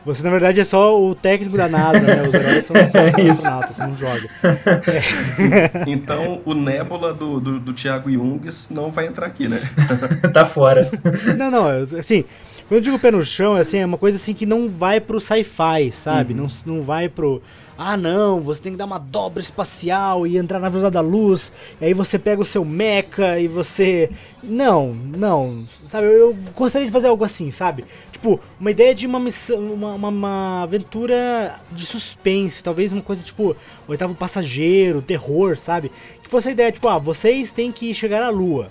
Você, na verdade, é só o técnico da NASA, né? Os heróis são só os astronautas, você não joga. Então o Nebula do, do, do Thiago Jungs não vai entrar aqui, né? tá fora. Não, não, assim, quando eu digo pé no chão, assim, é uma coisa assim que não vai pro sci-fi, sabe? Não, não vai pro. Ah não, você tem que dar uma dobra espacial e entrar na velocidade da luz, e aí você pega o seu mecha e você. Não, não, sabe? Eu, eu gostaria de fazer algo assim, sabe? Tipo, uma ideia de uma missão, uma, uma, uma aventura de suspense, talvez uma coisa tipo Oitavo Passageiro, terror, sabe? Que fosse a ideia, tipo, ah, vocês têm que chegar à Lua.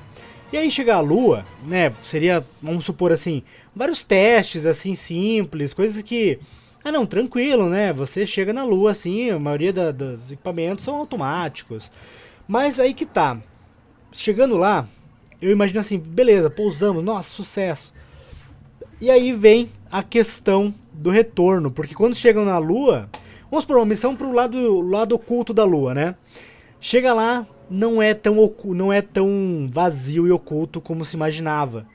E aí chegar à Lua, né, seria, vamos supor assim, vários testes assim simples, coisas que ah não, tranquilo, né? Você chega na Lua assim, a maioria da, dos equipamentos são automáticos. Mas aí que tá. Chegando lá, eu imagino assim, beleza, pousamos, nossa, sucesso. E aí vem a questão do retorno, porque quando chegam na Lua, vamos por uma missão pro lado, lado oculto da Lua, né? Chega lá, não é tão não é tão vazio e oculto como se imaginava.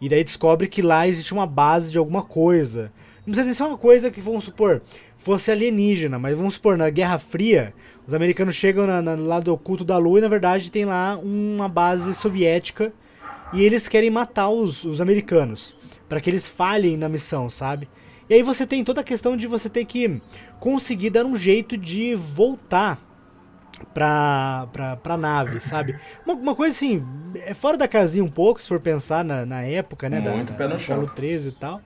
E daí descobre que lá existe uma base de alguma coisa. Não precisa ser uma coisa que, vamos supor, fosse alienígena, mas vamos supor, na Guerra Fria, os americanos chegam na, na, lado oculto da Lua e na verdade tem lá uma base soviética e eles querem matar os, os americanos para que eles falhem na missão, sabe? E aí você tem toda a questão de você ter que conseguir dar um jeito de voltar pra, pra, pra nave, sabe? Uma, uma, coisa assim, é fora da casinha um pouco, se for pensar na, na época, né? Muito da, pé no da chão. 13 e tal.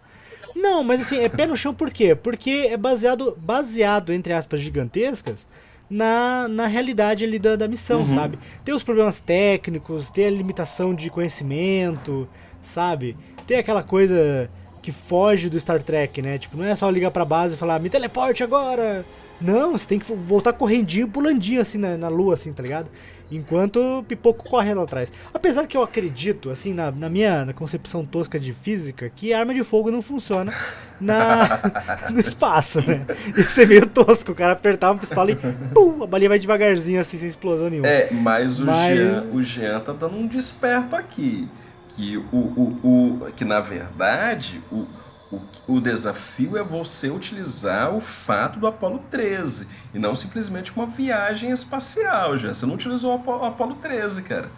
Não, mas assim, é pé no chão por quê? Porque é baseado, baseado entre aspas, gigantescas, na, na realidade ali da, da missão, uhum. sabe? Tem os problemas técnicos, tem a limitação de conhecimento, sabe? Tem aquela coisa que foge do Star Trek, né? Tipo, não é só ligar pra base e falar, me teleporte agora! Não, você tem que voltar correndinho, pulandinho assim na, na lua, assim, tá ligado? Enquanto o pipoco corre lá atrás. Apesar que eu acredito, assim, na, na minha na concepção tosca de física, que arma de fogo não funciona na, no espaço, né? Ia ser meio tosco o cara apertar uma pistola e pum, a balinha vai devagarzinho, assim, sem explosão nenhuma. É, mas o, mas... Jean, o Jean tá dando um desperto aqui. Que, o, o, o, que na verdade, o, o, o desafio é você utilizar o fato do Apolo 13 e não simplesmente uma viagem espacial, já. Você não utilizou o Apolo, o Apolo 13, cara.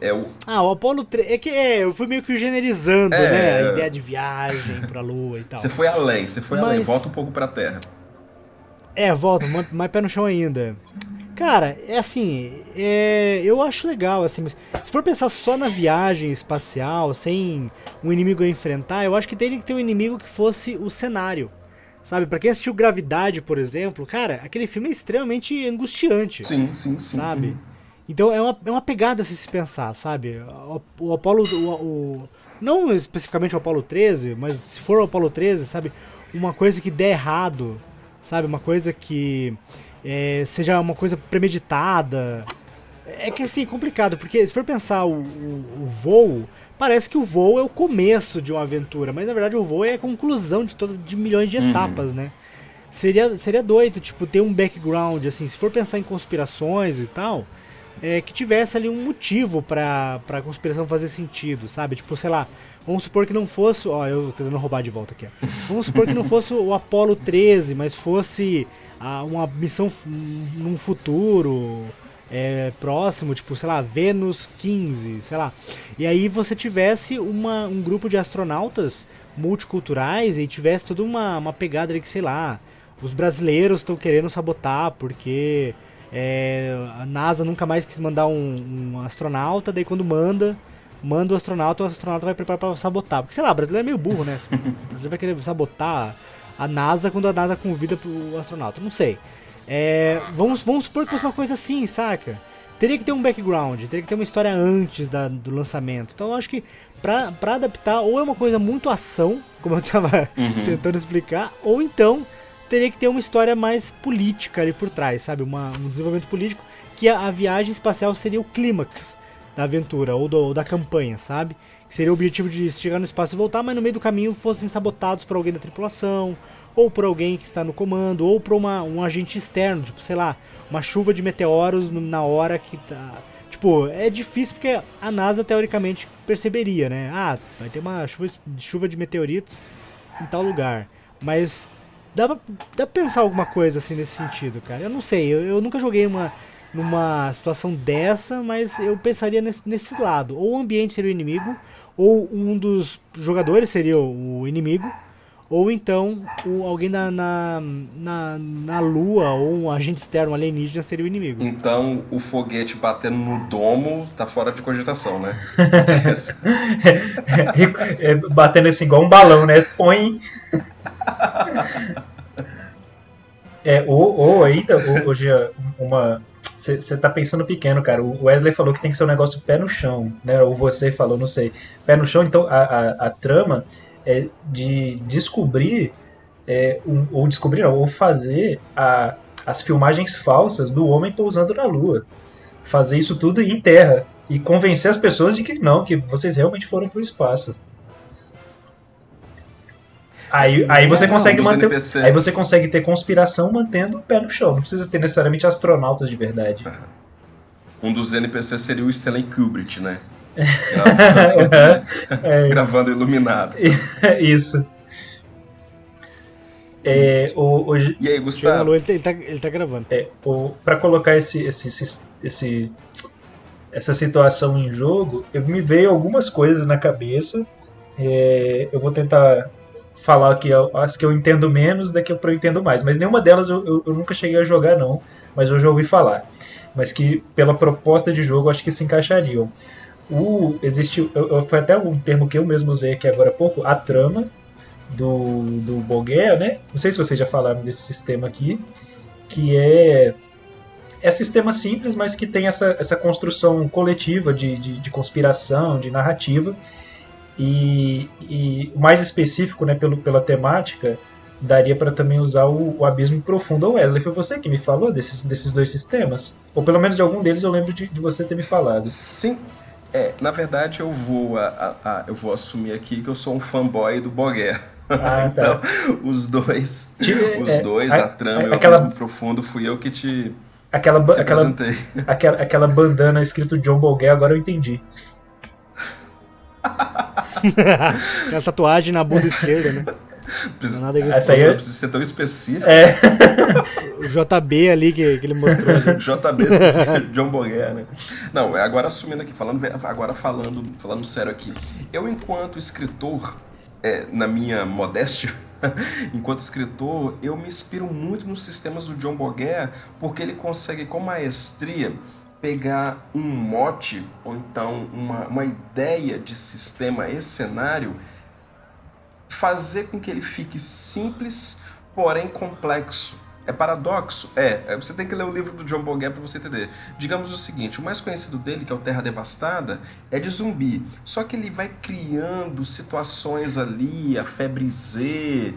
É o... Ah, o Apolo 13. É que é, eu fui meio que generalizando, é... né? A ideia de viagem pra Lua e tal. Você foi além, você foi Mas... além. Volta um pouco pra Terra. É, volta, mais pé no chão ainda. Cara, é assim, é, eu acho legal, assim, mas se for pensar só na viagem espacial, sem um inimigo a enfrentar, eu acho que teria que ter um inimigo que fosse o cenário. Sabe, pra quem assistiu Gravidade, por exemplo, cara, aquele filme é extremamente angustiante. Sim, sim, sim. Sabe? Então é uma, é uma pegada se se pensar, sabe? O, o Apolo. O, o, não especificamente o Apolo 13, mas se for o Apolo 13, sabe? Uma coisa que der errado, sabe? Uma coisa que é, seja uma coisa premeditada. É que assim, complicado, porque se for pensar o, o, o, voo, parece que o voo é o começo de uma aventura, mas na verdade o voo é a conclusão de, todo, de milhões de uhum. etapas, né? Seria, seria doido, tipo, ter um background, assim, se for pensar em conspirações e tal, é, que tivesse ali um motivo pra, pra conspiração fazer sentido, sabe? Tipo, sei lá, vamos supor que não fosse. Ó, eu tô tentando roubar de volta aqui. Ó. Vamos supor que não fosse o Apollo 13, mas fosse a uma missão num futuro é, próximo, tipo, sei lá, Vênus 15, sei lá. E aí você tivesse uma, um grupo de astronautas multiculturais e tivesse toda uma, uma pegada ali que, sei lá, os brasileiros estão querendo sabotar porque é, a NASA nunca mais quis mandar um, um, astronauta, daí quando manda, manda o astronauta, o astronauta vai preparar para sabotar. Porque, sei lá, o brasileiro é meio burro, né? O brasileiro vai querer sabotar a NASA quando a NASA convida o astronauta. Não sei. É, vamos, vamos supor que fosse uma coisa assim, saca? Teria que ter um background, teria que ter uma história antes da, do lançamento. Então eu acho que pra, pra adaptar, ou é uma coisa muito ação, como eu tava uhum. tentando explicar, ou então teria que ter uma história mais política ali por trás, sabe? Uma, um desenvolvimento político que a, a viagem espacial seria o clímax da aventura ou, do, ou da campanha, sabe? Que seria o objetivo de chegar no espaço e voltar, mas no meio do caminho fossem sabotados por alguém da tripulação, ou por alguém que está no comando, ou por uma, um agente externo, tipo, sei lá, uma chuva de meteoros na hora que tá. Tipo, é difícil porque a NASA teoricamente perceberia, né? Ah, vai ter uma chuva, chuva de meteoritos em tal lugar. Mas dá pra, dá pra pensar alguma coisa assim nesse sentido, cara. Eu não sei, eu, eu nunca joguei uma, numa situação dessa, mas eu pensaria nesse, nesse lado. Ou o ambiente seria o inimigo, ou um dos jogadores seria o inimigo, ou então o, alguém na, na, na, na Lua ou um agente externo alienígena seria o inimigo. Então o foguete batendo no domo tá fora de cogitação, né? é, batendo assim igual um balão, né? Põe. É, ou, ou ainda, hoje uma. Você tá pensando pequeno, cara. O Wesley falou que tem que ser um negócio pé no chão, né? Ou você falou, não sei. Pé no chão, então a, a, a trama é de descobrir, é, um, ou descobrir, não, ou fazer a, as filmagens falsas do homem pousando na Lua. Fazer isso tudo em terra. E convencer as pessoas de que não, que vocês realmente foram para o espaço. Aí, aí você não, consegue manter. NPC. Aí você consegue ter conspiração mantendo o pé no chão. Não precisa ter necessariamente astronautas de verdade. Um dos NPCs seria o Stanley Kubrick, né? Gravando, é, gravando iluminado. Isso. É, o, o, e aí, Gustavo? Ele, ele, tá, ele tá gravando. É, para colocar esse, esse, esse, esse, essa situação em jogo, eu, me veio algumas coisas na cabeça. É, eu vou tentar falar que as que eu entendo menos daqui que eu entendo mais. Mas nenhuma delas eu, eu, eu, nunca cheguei a jogar, não. Mas eu já ouvi falar. Mas que pela proposta de jogo eu acho que se encaixariam o, existe, eu, foi até um termo que eu mesmo usei aqui agora há pouco, a trama do, do Boguea, né? Não sei se vocês já falaram desse sistema aqui, que é é sistema simples, mas que tem essa, essa construção coletiva de, de, de conspiração, de narrativa. E, e mais específico, né, pelo, pela temática, daria para também usar o, o, Abismo Profundo. Wesley, foi você que me falou desses, desses dois sistemas? Ou pelo menos de algum deles eu lembro de, de você ter me falado. Sim, é, na verdade eu vou, a, a, a, eu vou assumir aqui que eu sou um fanboy do Boguer. Ah, tá. então, os dois, os é, dois, a, a trama e o aquela... profundo, fui eu que te, aquela, te aquela, aquela, aquela bandana escrito John Boguer, agora eu entendi. aquela tatuagem na bunda esquerda, né? Precisa, nada que Essa aí é... precisa ser tão específico. É. o JB ali que, que ele mostrou. Ali. JB, John Boguer, né? Não, é agora assumindo aqui, falando, agora falando, falando sério aqui. Eu, enquanto escritor, é, na minha modéstia, enquanto escritor, eu me inspiro muito nos sistemas do John Boguer, porque ele consegue, com maestria, pegar um mote, ou então uma, uma ideia de sistema e cenário fazer com que ele fique simples, porém complexo. É paradoxo? É. é você tem que ler o livro do John Boguer para você entender. Digamos o seguinte: o mais conhecido dele, que é o Terra Devastada, é de zumbi. Só que ele vai criando situações ali, a febre Z,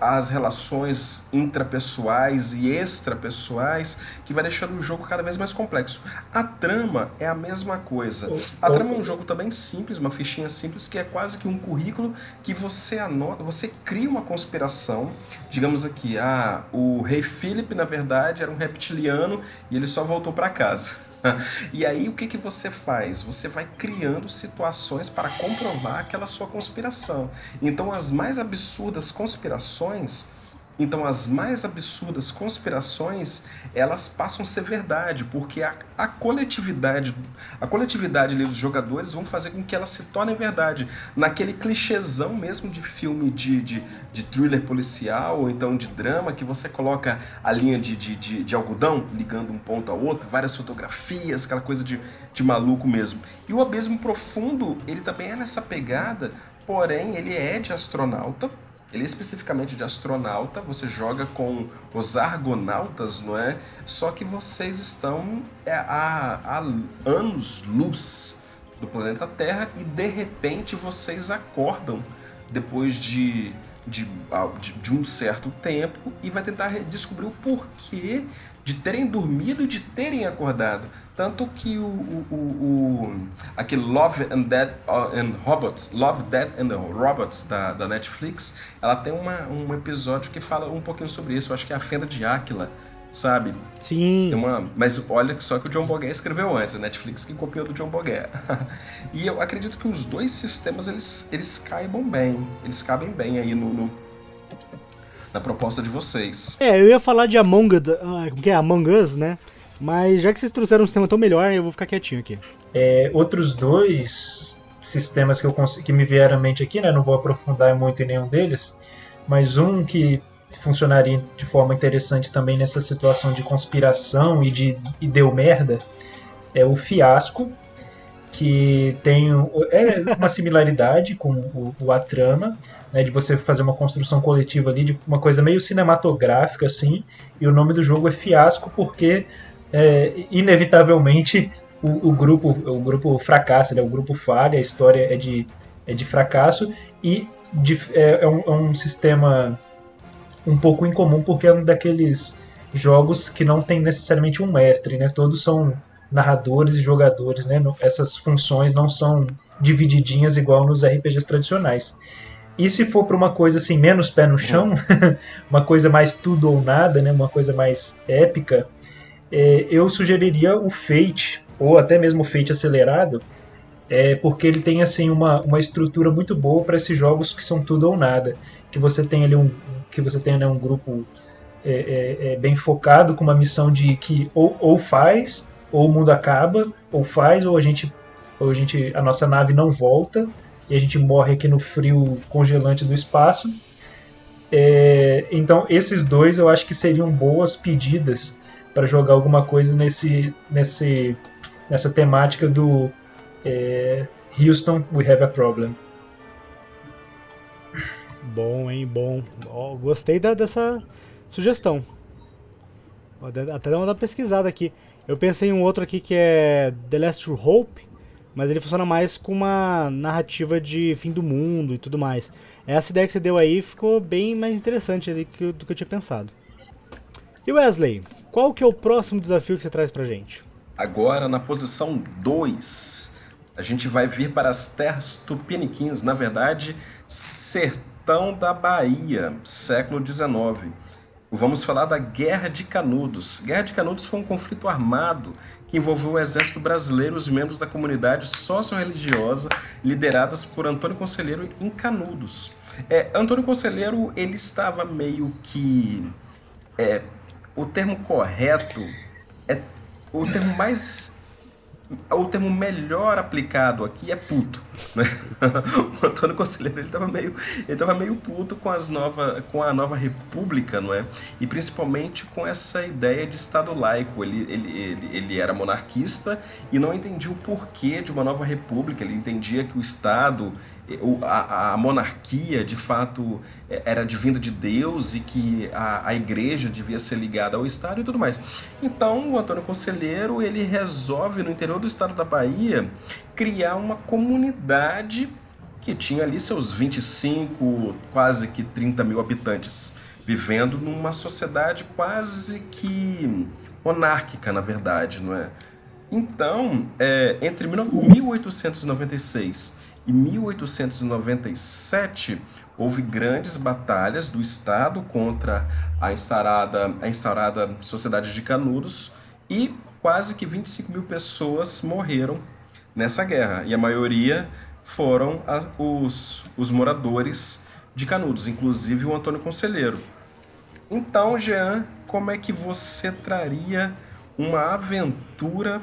as relações intrapessoais e extrapessoais, que vai deixando o jogo cada vez mais complexo. A trama é a mesma coisa. A trama é um jogo também simples, uma fichinha simples, que é quase que um currículo que você anota, você cria uma conspiração. Digamos aqui, ah, o rei Philip, na verdade, era um reptiliano e ele só voltou para casa. E aí o que, que você faz? Você vai criando situações para comprovar aquela sua conspiração. Então as mais absurdas conspirações então, as mais absurdas conspirações, elas passam a ser verdade, porque a, a coletividade, a coletividade ali dos jogadores vão fazer com que elas se tornem verdade. Naquele clichêzão mesmo de filme de, de, de thriller policial, ou então de drama, que você coloca a linha de, de, de, de algodão ligando um ponto ao outro, várias fotografias, aquela coisa de, de maluco mesmo. E o Abismo Profundo, ele também é nessa pegada, porém ele é de astronauta, ele é especificamente de astronauta, você joga com os argonautas, não é? Só que vocês estão é, a, anos-luz do planeta Terra e de repente vocês acordam depois de, de, de, de um certo tempo e vai tentar descobrir o porquê de terem dormido e de terem acordado. Tanto que o, o, o, aquele Love and Dead uh, and Robots, Love, Dead and Robots da, da Netflix, ela tem uma, um episódio que fala um pouquinho sobre isso. Eu acho que é a Fenda de Áquila, sabe? Sim. Uma, mas olha só que o John Boguer escreveu antes, a Netflix que copiou do John Boguer. e eu acredito que os dois sistemas eles, eles caibam bem, eles cabem bem aí no, no na proposta de vocês. É, eu ia falar de Among, uh, como que é? Among Us, né? Mas já que vocês trouxeram um sistema tão melhor, eu vou ficar quietinho aqui. É, outros dois sistemas que, eu que me vieram à mente aqui, né? Não vou aprofundar muito em nenhum deles. mas um que funcionaria de forma interessante também nessa situação de conspiração e de e deu merda é o Fiasco, que tem é uma similaridade com o, o A Trama, né, de você fazer uma construção coletiva ali, de uma coisa meio cinematográfica assim, e o nome do jogo é Fiasco porque é, inevitavelmente o, o, grupo o grupo fracassa, né, o grupo falha, a história é de, é de fracasso e de, é, é, um, é um sistema um pouco incomum porque é um daqueles jogos que não tem necessariamente um mestre, né? Todos são narradores e jogadores, né? Essas funções não são divididinhas igual nos RPGs tradicionais. E se for para uma coisa assim menos pé no chão, uma coisa mais tudo ou nada, né? Uma coisa mais épica, é, eu sugeriria o Fate ou até mesmo o Fate acelerado, é, porque ele tem assim uma, uma estrutura muito boa para esses jogos que são tudo ou nada, que você tem ali um que você tem né, um grupo é, é, é, bem focado com uma missão de que ou, ou faz ou o mundo acaba, ou faz, ou a gente, ou a gente, a nossa nave não volta e a gente morre aqui no frio congelante do espaço. É, então esses dois eu acho que seriam boas pedidas para jogar alguma coisa nesse, nesse, nessa temática do é, Houston, we have a problem. Bom, hein? Bom. Oh, gostei da, dessa sugestão. Até dar uma pesquisada aqui. Eu pensei em um outro aqui que é The Last Hope, mas ele funciona mais com uma narrativa de fim do mundo e tudo mais. Essa ideia que você deu aí ficou bem mais interessante do que eu tinha pensado. E Wesley, qual que é o próximo desafio que você traz pra gente? Agora, na posição 2, a gente vai vir para as terras tupiniquins, na verdade, sertão da Bahia, século XIX Vamos falar da Guerra de Canudos. Guerra de Canudos foi um conflito armado que envolveu o exército brasileiro e os membros da comunidade socio-religiosa lideradas por Antônio Conselheiro em Canudos. É, Antônio Conselheiro ele estava meio que é, o termo correto é o termo mais o termo melhor aplicado aqui é puto. Né? o Antônio Conselheiro ele estava meio, ele meio puto com, as nova, com a nova república, não é? E principalmente com essa ideia de Estado laico. Ele, ele, ele, ele era monarquista e não entendia o porquê de uma nova república. Ele entendia que o Estado a, a, monarquia de fato é, era divina de Deus e que a, a igreja devia ser ligada ao Estado e tudo mais. Então o Antônio Conselheiro ele resolve no interior do estado da Bahia criar uma comunidade que tinha ali seus 25, quase que 30 mil habitantes, vivendo numa sociedade quase que monárquica, na verdade, não é? Então, é, entre 1896 em 1897, houve grandes batalhas do Estado contra a instaurada, a instaurada Sociedade de Canudos e quase que 25 mil pessoas morreram nessa guerra. E a maioria foram a, os, os moradores de Canudos, inclusive o Antônio Conselheiro. Então, Jean, como é que você traria uma aventura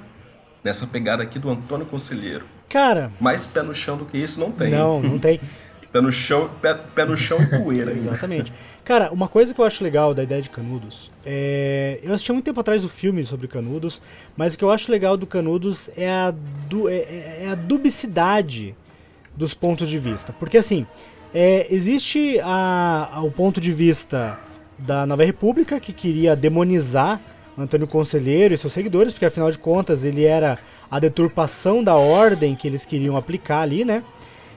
nessa pegada aqui do Antônio Conselheiro? Cara. Mais pé no chão do que isso não tem. Não, não tem. pé no chão, pé, pé no chão e poeira. Exatamente. Cara, uma coisa que eu acho legal da ideia de Canudos é. Eu assisti há muito tempo atrás o filme sobre Canudos, mas o que eu acho legal do Canudos é a, du... é, é, é a dubicidade dos pontos de vista. Porque assim, é, existe a, a, o ponto de vista da Nova República, que queria demonizar Antônio Conselheiro e seus seguidores, porque afinal de contas ele era a deturpação da ordem que eles queriam aplicar ali, né?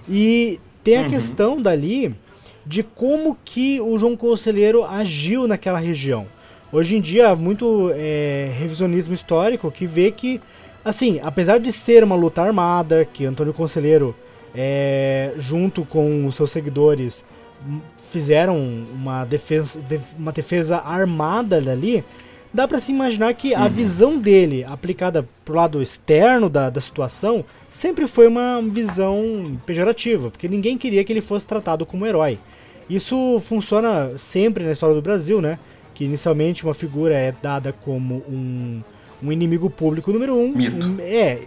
E tem a uhum. questão dali de como que o João Conselheiro agiu naquela região. Hoje em dia, muito é, revisionismo histórico que vê que, assim, apesar de ser uma luta armada, que Antônio Conselheiro, é, junto com os seus seguidores, fizeram uma defesa, uma defesa armada dali, dá para se imaginar que uhum. a visão dele, aplicada pro lado externo da, da situação, sempre foi uma visão pejorativa, porque ninguém queria que ele fosse tratado como herói. Isso funciona sempre na história do Brasil, né? Que inicialmente uma figura é dada como um, um inimigo público número um. Mito. Um, é,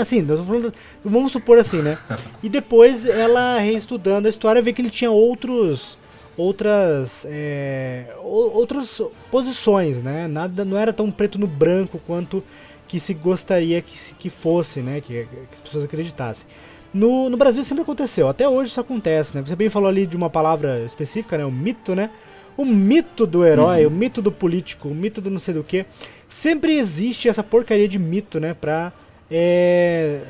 assim, falando, vamos supor assim, né? E depois ela reestudando a história vê que ele tinha outros outras é, outras posições, né? Nada não era tão preto no branco quanto que se gostaria que, que fosse, né? Que, que as pessoas acreditassem. No, no Brasil sempre aconteceu, até hoje isso acontece, né? Você bem falou ali de uma palavra específica, né? O mito, né? O mito do herói, uhum. o mito do político, o mito do não sei do que. Sempre existe essa porcaria de mito, né? Pra é,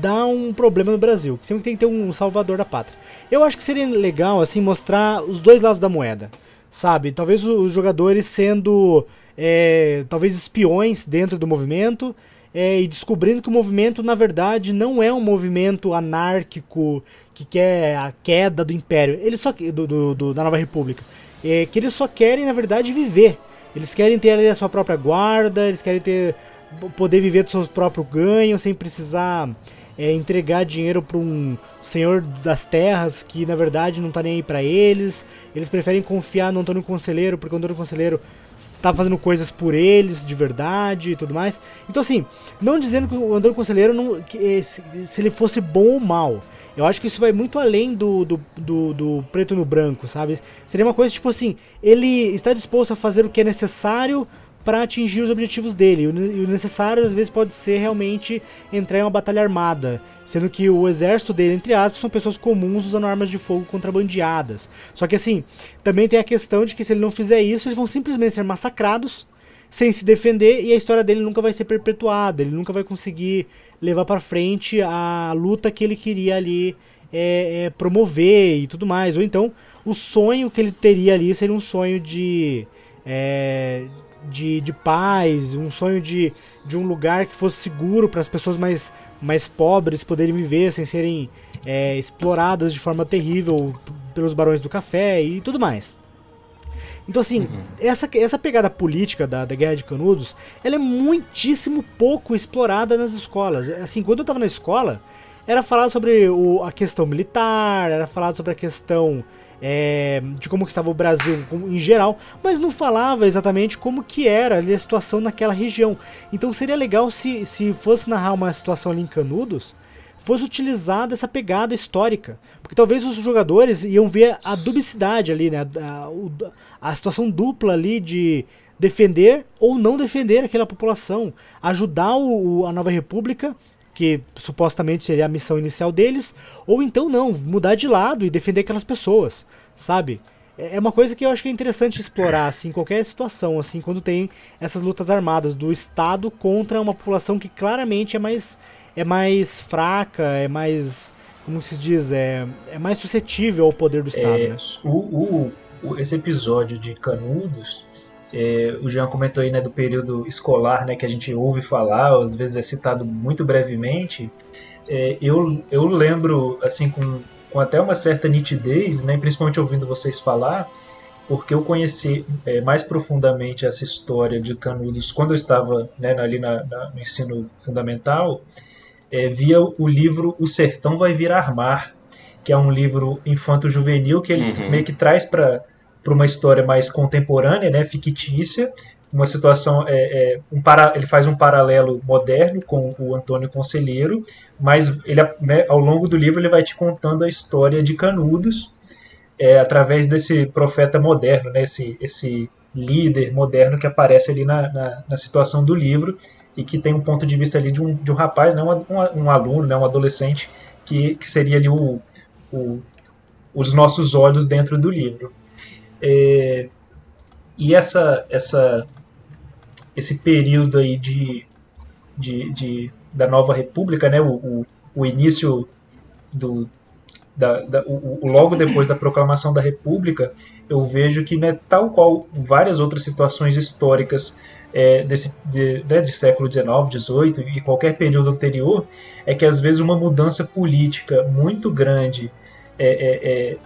dar um problema no Brasil. Sempre tem que ter um salvador da pátria. Eu acho que seria legal, assim, mostrar os dois lados da moeda. Sabe? Talvez os jogadores sendo. É, talvez espiões dentro do movimento. É, e descobrindo que o movimento, na verdade, não é um movimento anárquico que quer a queda do império. Eles só do, do, do da Nova República. É, que eles só querem, na verdade, viver. Eles querem ter ali a sua própria guarda, eles querem ter poder viver do seu próprio ganho sem precisar é, entregar dinheiro para um senhor das terras que na verdade não tá nem aí para eles. Eles preferem confiar no Antônio Conselheiro porque o Antônio Conselheiro tá fazendo coisas por eles de verdade e tudo mais. Então assim, não dizendo que o Antônio Conselheiro não, que, se, se ele fosse bom ou mal. Eu acho que isso vai muito além do, do, do, do, preto no branco, sabe? Seria uma coisa tipo assim: ele está disposto a fazer o que é necessário para atingir os objetivos dele. E o necessário às vezes pode ser realmente entrar em uma batalha armada, sendo que o exército dele, entre aspas, são pessoas comuns usando armas de fogo contrabandeadas. Só que assim, também tem a questão de que se ele não fizer isso, eles vão simplesmente ser massacrados sem se defender e a história dele nunca vai ser perpetuada, ele nunca vai conseguir levar para frente a luta que ele queria ali é, é, promover e tudo mais. Ou então, o sonho que ele teria ali seria um sonho de. É, de, de paz, um sonho de, de um lugar que fosse seguro para as pessoas mais, mais pobres poderem viver sem serem é, exploradas de forma terrível pelos barões do café e tudo mais. Então, assim, uhum. essa, essa pegada política da, da Guerra de Canudos, ela é muitíssimo pouco explorada nas escolas. Assim, quando eu estava na escola, era falado sobre o, a questão militar, era falado sobre a questão é, de como que estava o Brasil em geral, mas não falava exatamente como que era a situação naquela região. Então seria legal se, se fosse narrar uma situação ali em Canudos, fosse utilizada essa pegada histórica. Porque talvez os jogadores iam ver a dubicidade ali, né? A, a, a situação dupla ali de defender ou não defender aquela população, ajudar o, a Nova República que supostamente seria a missão inicial deles, ou então não, mudar de lado e defender aquelas pessoas, sabe? É, é uma coisa que eu acho que é interessante explorar, assim, qualquer situação, assim, quando tem essas lutas armadas do Estado contra uma população que claramente é mais, é mais fraca, é mais, como se diz, é, é mais suscetível ao poder do Estado, é, né? o, o, esse episódio de Canudos, é, o Jean comentou aí né, do período escolar, né, que a gente ouve falar, às vezes é citado muito brevemente. É, eu, eu lembro, assim, com, com até uma certa nitidez, né, principalmente ouvindo vocês falar, porque eu conheci é, mais profundamente essa história de Canudos quando eu estava né, ali na, na, no ensino fundamental, é, via o livro O Sertão Vai Virar Mar, que é um livro infanto-juvenil que ele uhum. meio que traz para para uma história mais contemporânea, né, fictícia, uma situação é, é um para, ele faz um paralelo moderno com o Antônio Conselheiro, mas ele né, ao longo do livro ele vai te contando a história de Canudos é, através desse profeta moderno, né, esse, esse líder moderno que aparece ali na, na, na, situação do livro e que tem um ponto de vista ali de um, de um rapaz, né, um, um, aluno, né, um adolescente que, que seria ali o, o, os nossos olhos dentro do livro. É, e essa, essa, esse período aí de, de, de da nova república, né, o, o, o início do, da, da, o, o, logo depois da proclamação da república, eu vejo que né, tal qual várias outras situações históricas é, desse, de, né, de século XIX, XVIII e qualquer período anterior, é que às vezes uma mudança política muito grande é, é, é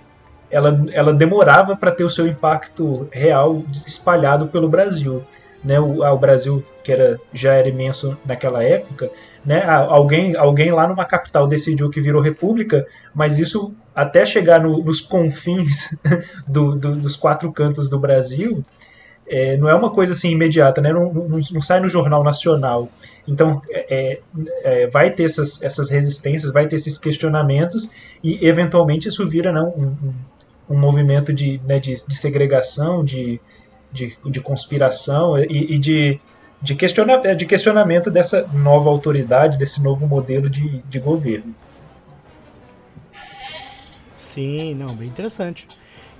ela, ela demorava para ter o seu impacto real espalhado pelo Brasil. Né, o, o, Brasil, que era, já era imenso naquela época, né, alguém, alguém lá numa capital decidiu que virou república, mas isso até chegar no, nos confins do, do, dos quatro cantos do Brasil, é, não é uma coisa assim imediata, né, não, não, não sai no Jornal Nacional. Então, é, é, vai ter essas, essas resistências, vai ter esses questionamentos, e eventualmente isso vira não, um, um movimento de, né, de, de segregação, de, de, de conspiração e, e de, de, questiona, de questionamento dessa nova autoridade, desse novo modelo de, de governo. Sim, não, bem interessante.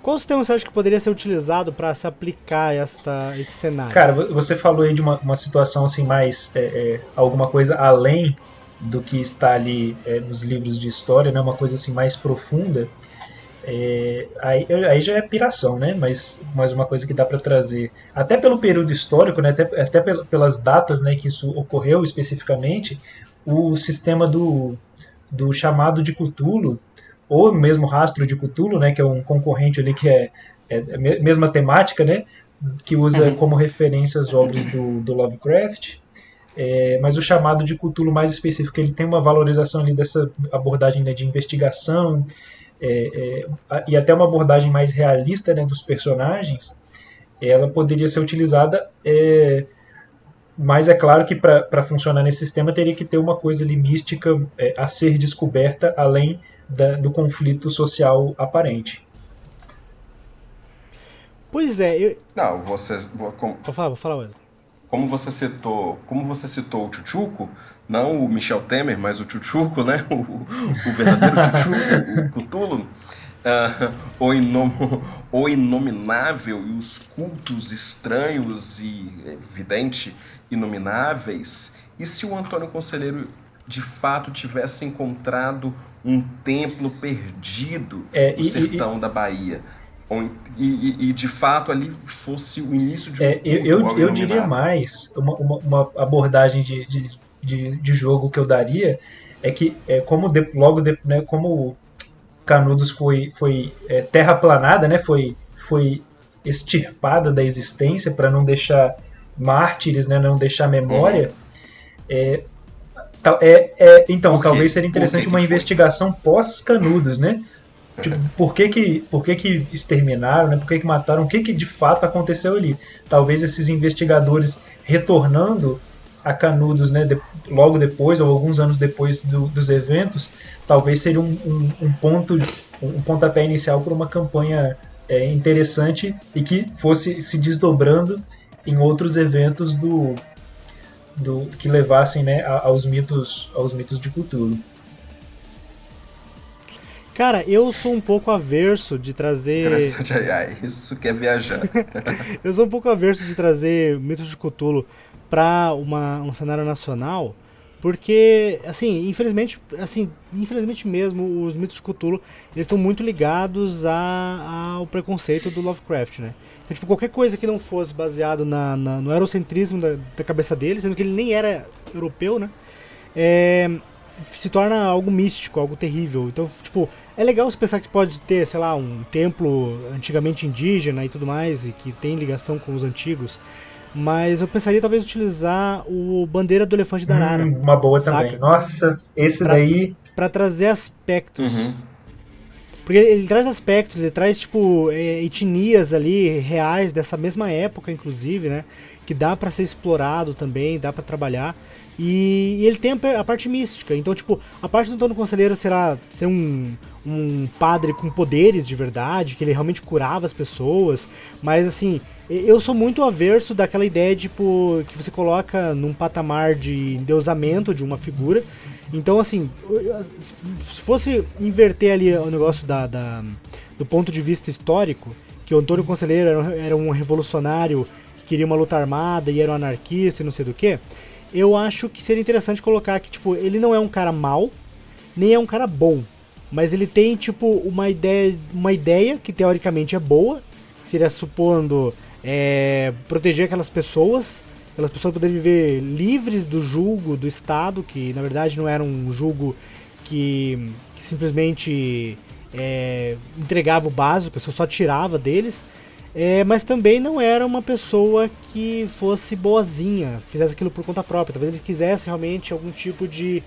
Qual sistema você acha que poderia ser utilizado para se aplicar esta, esse cenário? Cara, você falou aí de uma, uma situação assim mais é, é, alguma coisa além do que está ali é, nos livros de história, né? Uma coisa assim mais profunda. É, aí, aí, já é piração, né? Mas mais uma coisa que dá para trazer, até pelo período histórico, né? Até, até pelas datas, né? Que isso ocorreu especificamente, o sistema do, do chamado de Cthulhu ou mesmo Rastro de Cthulhu, né, que é um concorrente ali que é, é a é mesma temática, né, que usa uhum. como referência as obras do, do Lovecraft. É, mas o chamado de Cthulhu mais específico, ele tem uma valorização ali dessa abordagem né, de investigação é, é, e até uma abordagem mais realista né, dos personagens, ela poderia ser utilizada, é, mas é claro que para funcionar nesse sistema teria que ter uma coisa ali mística é, a ser descoberta além da, do conflito social aparente. Pois é, eu... Não, você... Como, vou falar, vou falar mesmo. Como você citou, como você citou o Chuchuco, não o Michel Temer, mas o Chuchuco, né? O, o verdadeiro Chuchuco, o Cthulhu. Uh, o, inom, o inominável e os cultos estranhos e evidente inomináveis. E se o Antônio Conselheiro de fato tivesse encontrado um templo perdido é, no e, sertão e, da Bahia. E, e, de fato ali fosse o início de um é, Eu, eu, eu diria mais, uma, uma, uma abordagem de, de, de, de, jogo que eu daria é que é, como de, logo de, né, como Canudos foi, foi é, terraplanada, né, foi, foi extirpada da existência para não deixar mártires, né, não deixar memória, uhum. é, é, é, então, talvez seria interessante uma investigação pós-canudos, né? Tipo, por que que, por que que exterminaram, né? por que que mataram, o que que de fato aconteceu ali. Talvez esses investigadores retornando a Canudos, né, de, logo depois ou alguns anos depois do, dos eventos, talvez seria um, um, um, ponto, um pontapé inicial para uma campanha é, interessante e que fosse se desdobrando em outros eventos do, do, que levassem né, aos mitos aos mitos de Cthulhu. Cara, eu sou um pouco averso de trazer. Interessante, ai, isso que é viajar. eu sou um pouco averso de trazer mitos de Cthulhu para um cenário nacional, porque, assim, infelizmente, assim, infelizmente mesmo, os mitos de Cthulhu eles estão muito ligados a, ao preconceito do Lovecraft, né? Então, tipo, qualquer coisa que não fosse baseado na, na no eurocentrismo da, da, cabeça dele, sendo que ele nem era europeu, né? É, se torna algo místico, algo terrível. Então, tipo, é legal você pensar que pode ter, sei lá, um templo antigamente indígena e tudo mais, e que tem ligação com os antigos. Mas eu pensaria talvez utilizar o Bandeira do Elefante da Arara. Hum, uma boa saca? também. Nossa, esse pra, daí. Para trazer aspectos. Uhum porque ele traz aspectos, ele traz, tipo, é, etnias ali reais dessa mesma época, inclusive, né? Que dá para ser explorado também, dá para trabalhar. E, e, ele tem a, a, parte mística. Então, tipo, a parte do Antônio Conselheiro será ser um, um padre com poderes de verdade, que ele realmente curava as pessoas. Mas, assim, eu sou muito averso daquela ideia, tipo, que você coloca num patamar de endeusamento de uma figura. Então, assim, se fosse inverter ali o negócio da, da do ponto de vista histórico, que o Antônio Conselheiro era, um revolucionário que queria uma luta armada e era um anarquista e não sei do que, eu acho que seria interessante colocar que, tipo, ele não é um cara mau, nem é um cara bom, mas ele tem, tipo, uma ideia, uma ideia que teoricamente é boa, seria supondo é, proteger aquelas pessoas pelas pessoas poderem viver livres do julgo do Estado, que na verdade não era um julgo que, que simplesmente é, entregava o básico, a pessoa só tirava deles. É, mas também não era uma pessoa que fosse boazinha, fizesse aquilo por conta própria. Talvez ele quisesse realmente algum tipo de,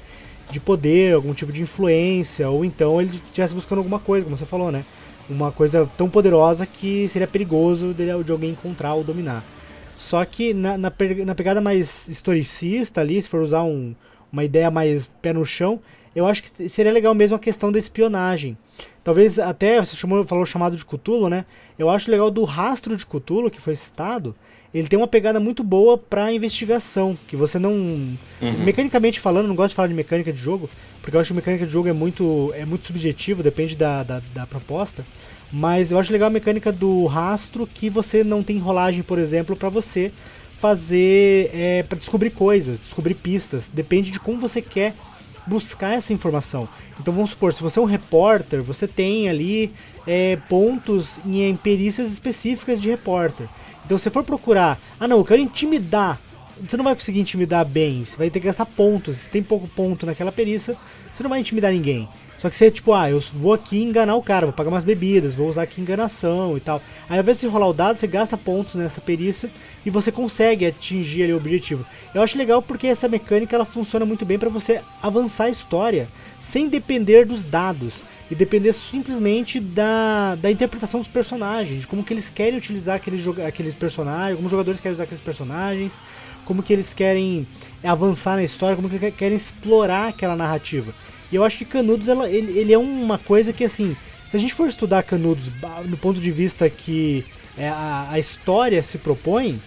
de poder, algum tipo de influência, ou então ele estivesse buscando alguma coisa, como você falou, né? Uma coisa tão poderosa que seria perigoso de, de alguém encontrar ou dominar. Só que na, na, na, pegada mais historicista ali, se for usar um, uma ideia mais pé no chão, eu acho que seria legal mesmo a questão da espionagem. Talvez até, você chamou, falou chamado de Cthulhu, né? Eu acho legal do rastro de Cthulhu, que foi citado, ele tem uma pegada muito boa para investigação, que você não uhum. mecanicamente falando, não gosto de falar de mecânica de jogo, porque eu acho que mecânica de jogo é muito é muito subjetivo, depende da, da, da proposta. Mas eu acho legal a mecânica do rastro que você não tem rolagem, por exemplo, para você fazer é, para descobrir coisas, descobrir pistas. Depende de como você quer buscar essa informação. Então vamos supor, se você é um repórter, você tem ali é, pontos em, em perícias específicas de repórter. Então se você for procurar, ah não, eu quero intimidar, você não vai conseguir intimidar bem, você vai ter que gastar pontos. Se tem pouco ponto naquela perícia, você não vai intimidar ninguém. Só que você, tipo, ah, eu vou aqui enganar o cara, vou pagar umas bebidas, vou usar aqui enganação e tal. Aí ao invés de rolar o dado, você gasta pontos nessa perícia e você consegue atingir ali o objetivo. Eu acho legal porque essa mecânica ela funciona muito bem para você avançar a história sem depender dos dados e depender simplesmente da, da interpretação dos personagens, de como que eles querem utilizar aqueles, aqueles personagens, como os jogadores querem usar aqueles personagens, como que eles querem avançar na história, como que eles querem explorar aquela narrativa. E eu acho que Canudos ela, ele, ele é uma coisa que assim, se a gente for estudar Canudos no ponto de vista que é, a, a, história se propõe,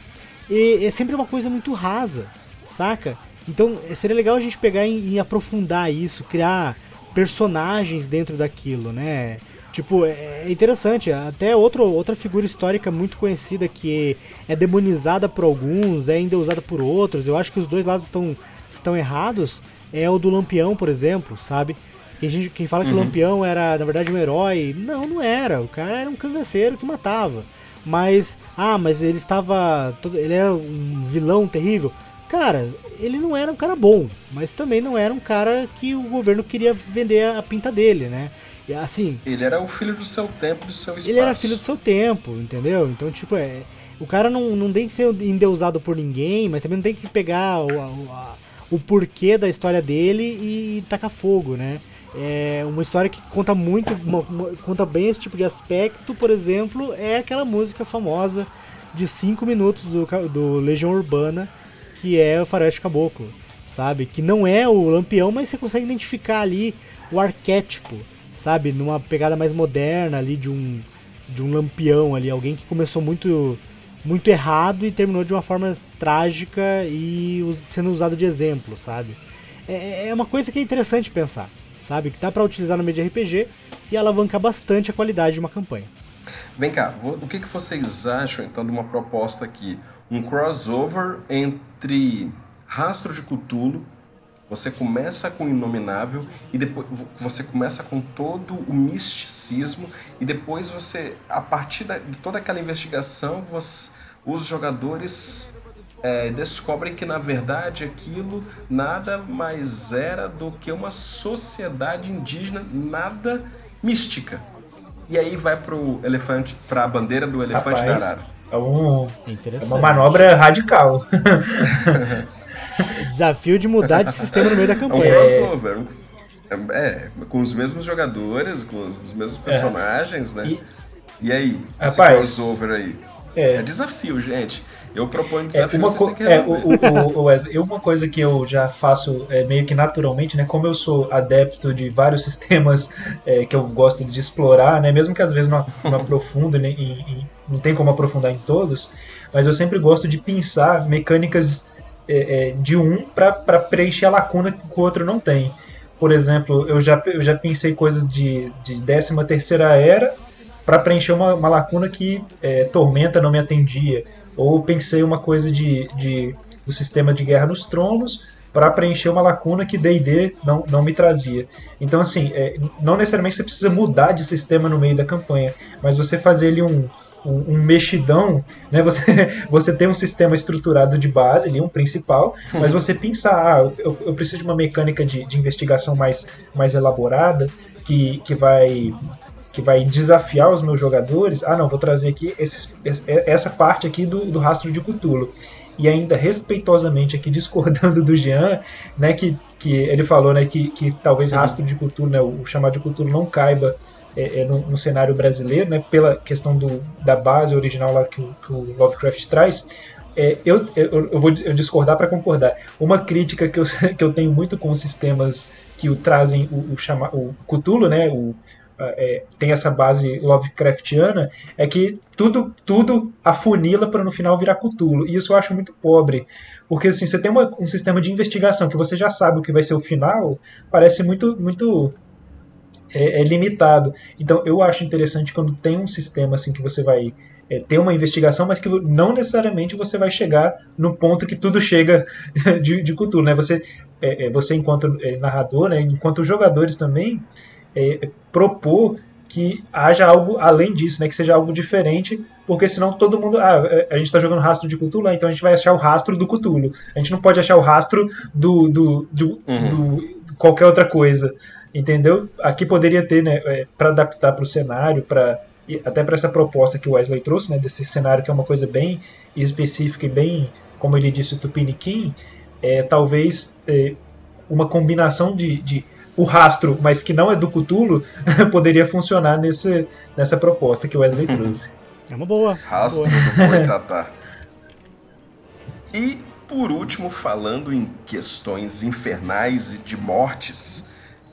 é, é, sempre uma coisa muito rasa, saca? Então seria legal a gente pegar e, e aprofundar isso, criar personagens dentro daquilo, né? Tipo, é, é interessante, até outro, outra figura histórica muito conhecida que é demonizada por alguns, é endeusada por outros, eu acho que os dois lados estão, estão errados, é o do Lampião, por exemplo, sabe? Quem, gente, quem fala que o uhum. Lampião era, na verdade, um herói. Não, não era. O cara era um cangaceiro que matava. Mas, ah, mas ele estava. Ele era um vilão terrível. Cara, ele não era um cara bom, mas também não era um cara que o governo queria vender a pinta dele, né? E, assim. Ele era o filho do seu tempo, do seu espaço. Ele era filho do seu tempo, entendeu? Então, tipo, é. O cara não, não tem que ser endeusado por ninguém, mas também não tem que pegar o, a, o porquê da história dele e, tacar fogo, né? É uma história que conta muito, uma, uma, conta bem esse tipo de aspecto, por exemplo, é aquela música famosa de 5 minutos do, do Legião Urbana, que é o Faroeste Caboclo, sabe? Que não é o Lampião, mas você consegue identificar ali o arquétipo, sabe? Numa pegada mais moderna ali de um, de um Lampião ali, alguém que começou muito muito errado e terminou de uma forma trágica e sendo usado de exemplo, sabe? É, é uma coisa que é interessante pensar, sabe? Que dá para utilizar no meio de RPG e alavancar bastante a qualidade de uma campanha. Vem cá, o que, que vocês acham então de uma proposta aqui? Um crossover entre Rastro de Cthulhu, você começa com o Inominável e depois você começa com todo o misticismo e depois você, a partir de toda aquela investigação, você, os jogadores é, descobrem que na verdade aquilo nada mais era do que uma sociedade indígena nada mística. E aí vai pro elefante, para a bandeira do elefante Rapaz, da Arara. É, um, é uma manobra radical. Desafio de mudar de sistema no meio da campanha. É um crossover. É, com os mesmos jogadores, com os mesmos é. personagens, é. né? E, e aí, esse crossover aí? É. é desafio, gente. Eu proponho é, desafio, é, uma vocês têm. É, o, o, Wesley, uma coisa que eu já faço é, meio que naturalmente, né? Como eu sou adepto de vários sistemas é, que eu gosto de explorar, né? Mesmo que às vezes não, não aprofundo, né, não tem como aprofundar em todos, mas eu sempre gosto de pensar mecânicas é, é, de um para preencher a lacuna que o outro não tem. Por exemplo, eu já, eu já pensei coisas de, de 13 terceira era para preencher uma, uma, lacuna que é, Tormenta não me atendia. Ou pensei uma coisa de, de do sistema de Guerra nos Tronos para preencher uma lacuna que D&D não, não me trazia. Então, assim, é, não necessariamente você precisa mudar de sistema no meio da campanha, mas você fazer ali um, um, um, mexidão, né? Você, você tem um sistema estruturado de base ali, um principal, mas você pensar, ah, eu, eu preciso de uma mecânica de, de investigação mais, mais elaborada, que, que vai que vai desafiar os meus jogadores, ah não, vou trazer aqui esses, essa parte aqui do, do rastro de Cthulhu. E ainda respeitosamente aqui discordando do Jean, né, que, que ele falou né, que, que talvez rastro de Cthulhu, né, o chamado de Cthulhu não caiba é, é, no, no, cenário brasileiro, né, pela questão do, da base original lá que o, que o Lovecraft traz. é, eu, eu, eu, vou eu discordar para concordar. Uma crítica que eu, que eu tenho muito com os sistemas que o trazem o, o, chama, o Cthulhu, né, o, é, tem essa base Lovecraftiana, é que tudo, tudo afunila para no final virar Cthulhu. E isso eu acho muito pobre. Porque assim, você tem uma, um sistema de investigação que você já sabe o que vai ser o final, parece muito, muito é, é limitado. Então eu acho interessante quando tem um sistema assim que você vai é, ter uma investigação, mas que não necessariamente você vai chegar no ponto que tudo chega de, de cultura, né? Você, é, é, você enquanto é, narrador, né, enquanto jogadores também, é, propor que haja algo além disso, né, que seja algo diferente, porque senão todo mundo, ah, é, a gente está jogando rastro de Cthulhu, então a gente vai achar o rastro do Cthulhu. A gente não pode achar o rastro do, do, do, uhum. do qualquer outra coisa, entendeu? Aqui poderia ter, né, para adaptar para o cenário, para até para essa proposta que o Wesley trouxe, né, desse cenário que é uma coisa bem específica e bem, como ele disse, tupiniquim, é, talvez é, uma combinação de, de, o rastro, mas que não é do Cthulhu, poderia funcionar nesse, nessa proposta que o Wesley trouxe. É uma boa. Rastro boa. do Boitatá. e, por último, falando em questões infernais e de mortes,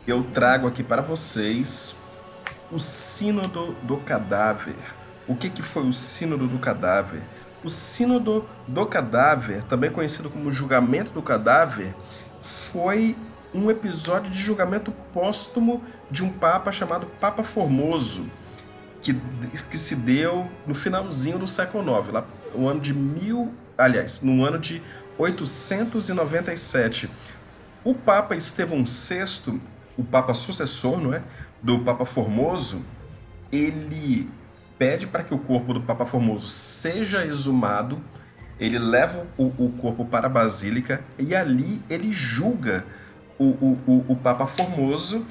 eu trago aqui para vocês o Sínodo do Cadáver. O que, que foi o Sínodo do Cadáver? O Sínodo do Cadáver, também conhecido como Julgamento do Cadáver, foi um episódio de julgamento póstumo de um papa chamado Papa Formoso, que, que se deu no finalzinho do século IX, lá no ano de mil, aliás, no ano de 897. O Papa Estevão VI, o Papa sucessor, não é? do Papa Formoso, ele pede para que o corpo do Papa Formoso seja exumado, ele leva o, o corpo para a Basílica e ali ele julga o, o, o, Papa Formoso,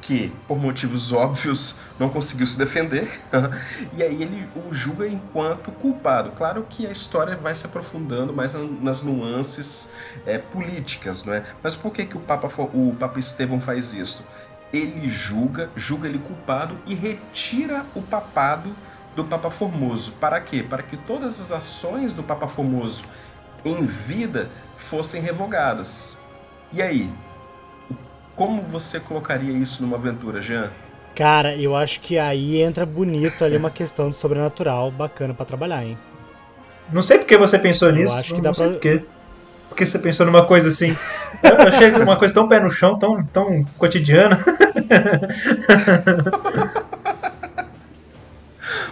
que por motivos óbvios não conseguiu se defender, e aí ele o julga enquanto culpado. Claro que a história vai se aprofundando mais nas nuances é, políticas, não é? Mas por que, que o, Papa, o Papa Estevão faz isso? ele julga, julga ele culpado e retira o papado do Papa Formoso. Para quê? Para que todas as ações do Papa Formoso em vida fossem revogadas. E aí? Como você colocaria isso numa aventura, Jean? Cara, eu acho que aí entra bonito ali uma questão do sobrenatural bacana para trabalhar, hein? Não sei porque você pensou eu nisso. Acho que não, dá não pra porque você pensou numa coisa assim. Eu achei uma coisa tão pé no chão, tão, tão cotidiana.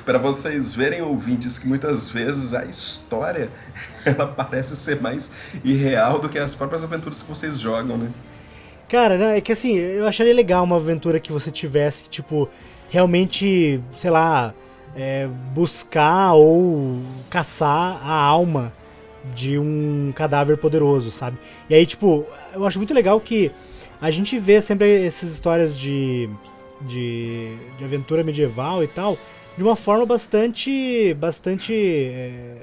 Para vocês verem, ouvintes, que muitas vezes a história ela parece ser mais irreal do que as próprias aventuras que vocês jogam, né? Cara, não, é que assim, eu acharia legal uma aventura que você tivesse tipo, realmente, sei lá, é, buscar ou caçar a alma de um cadáver poderoso, sabe? E aí, tipo, eu acho muito legal que a gente vê sempre essas histórias de, de, de aventura medieval e tal, de uma forma bastante, bastante, é,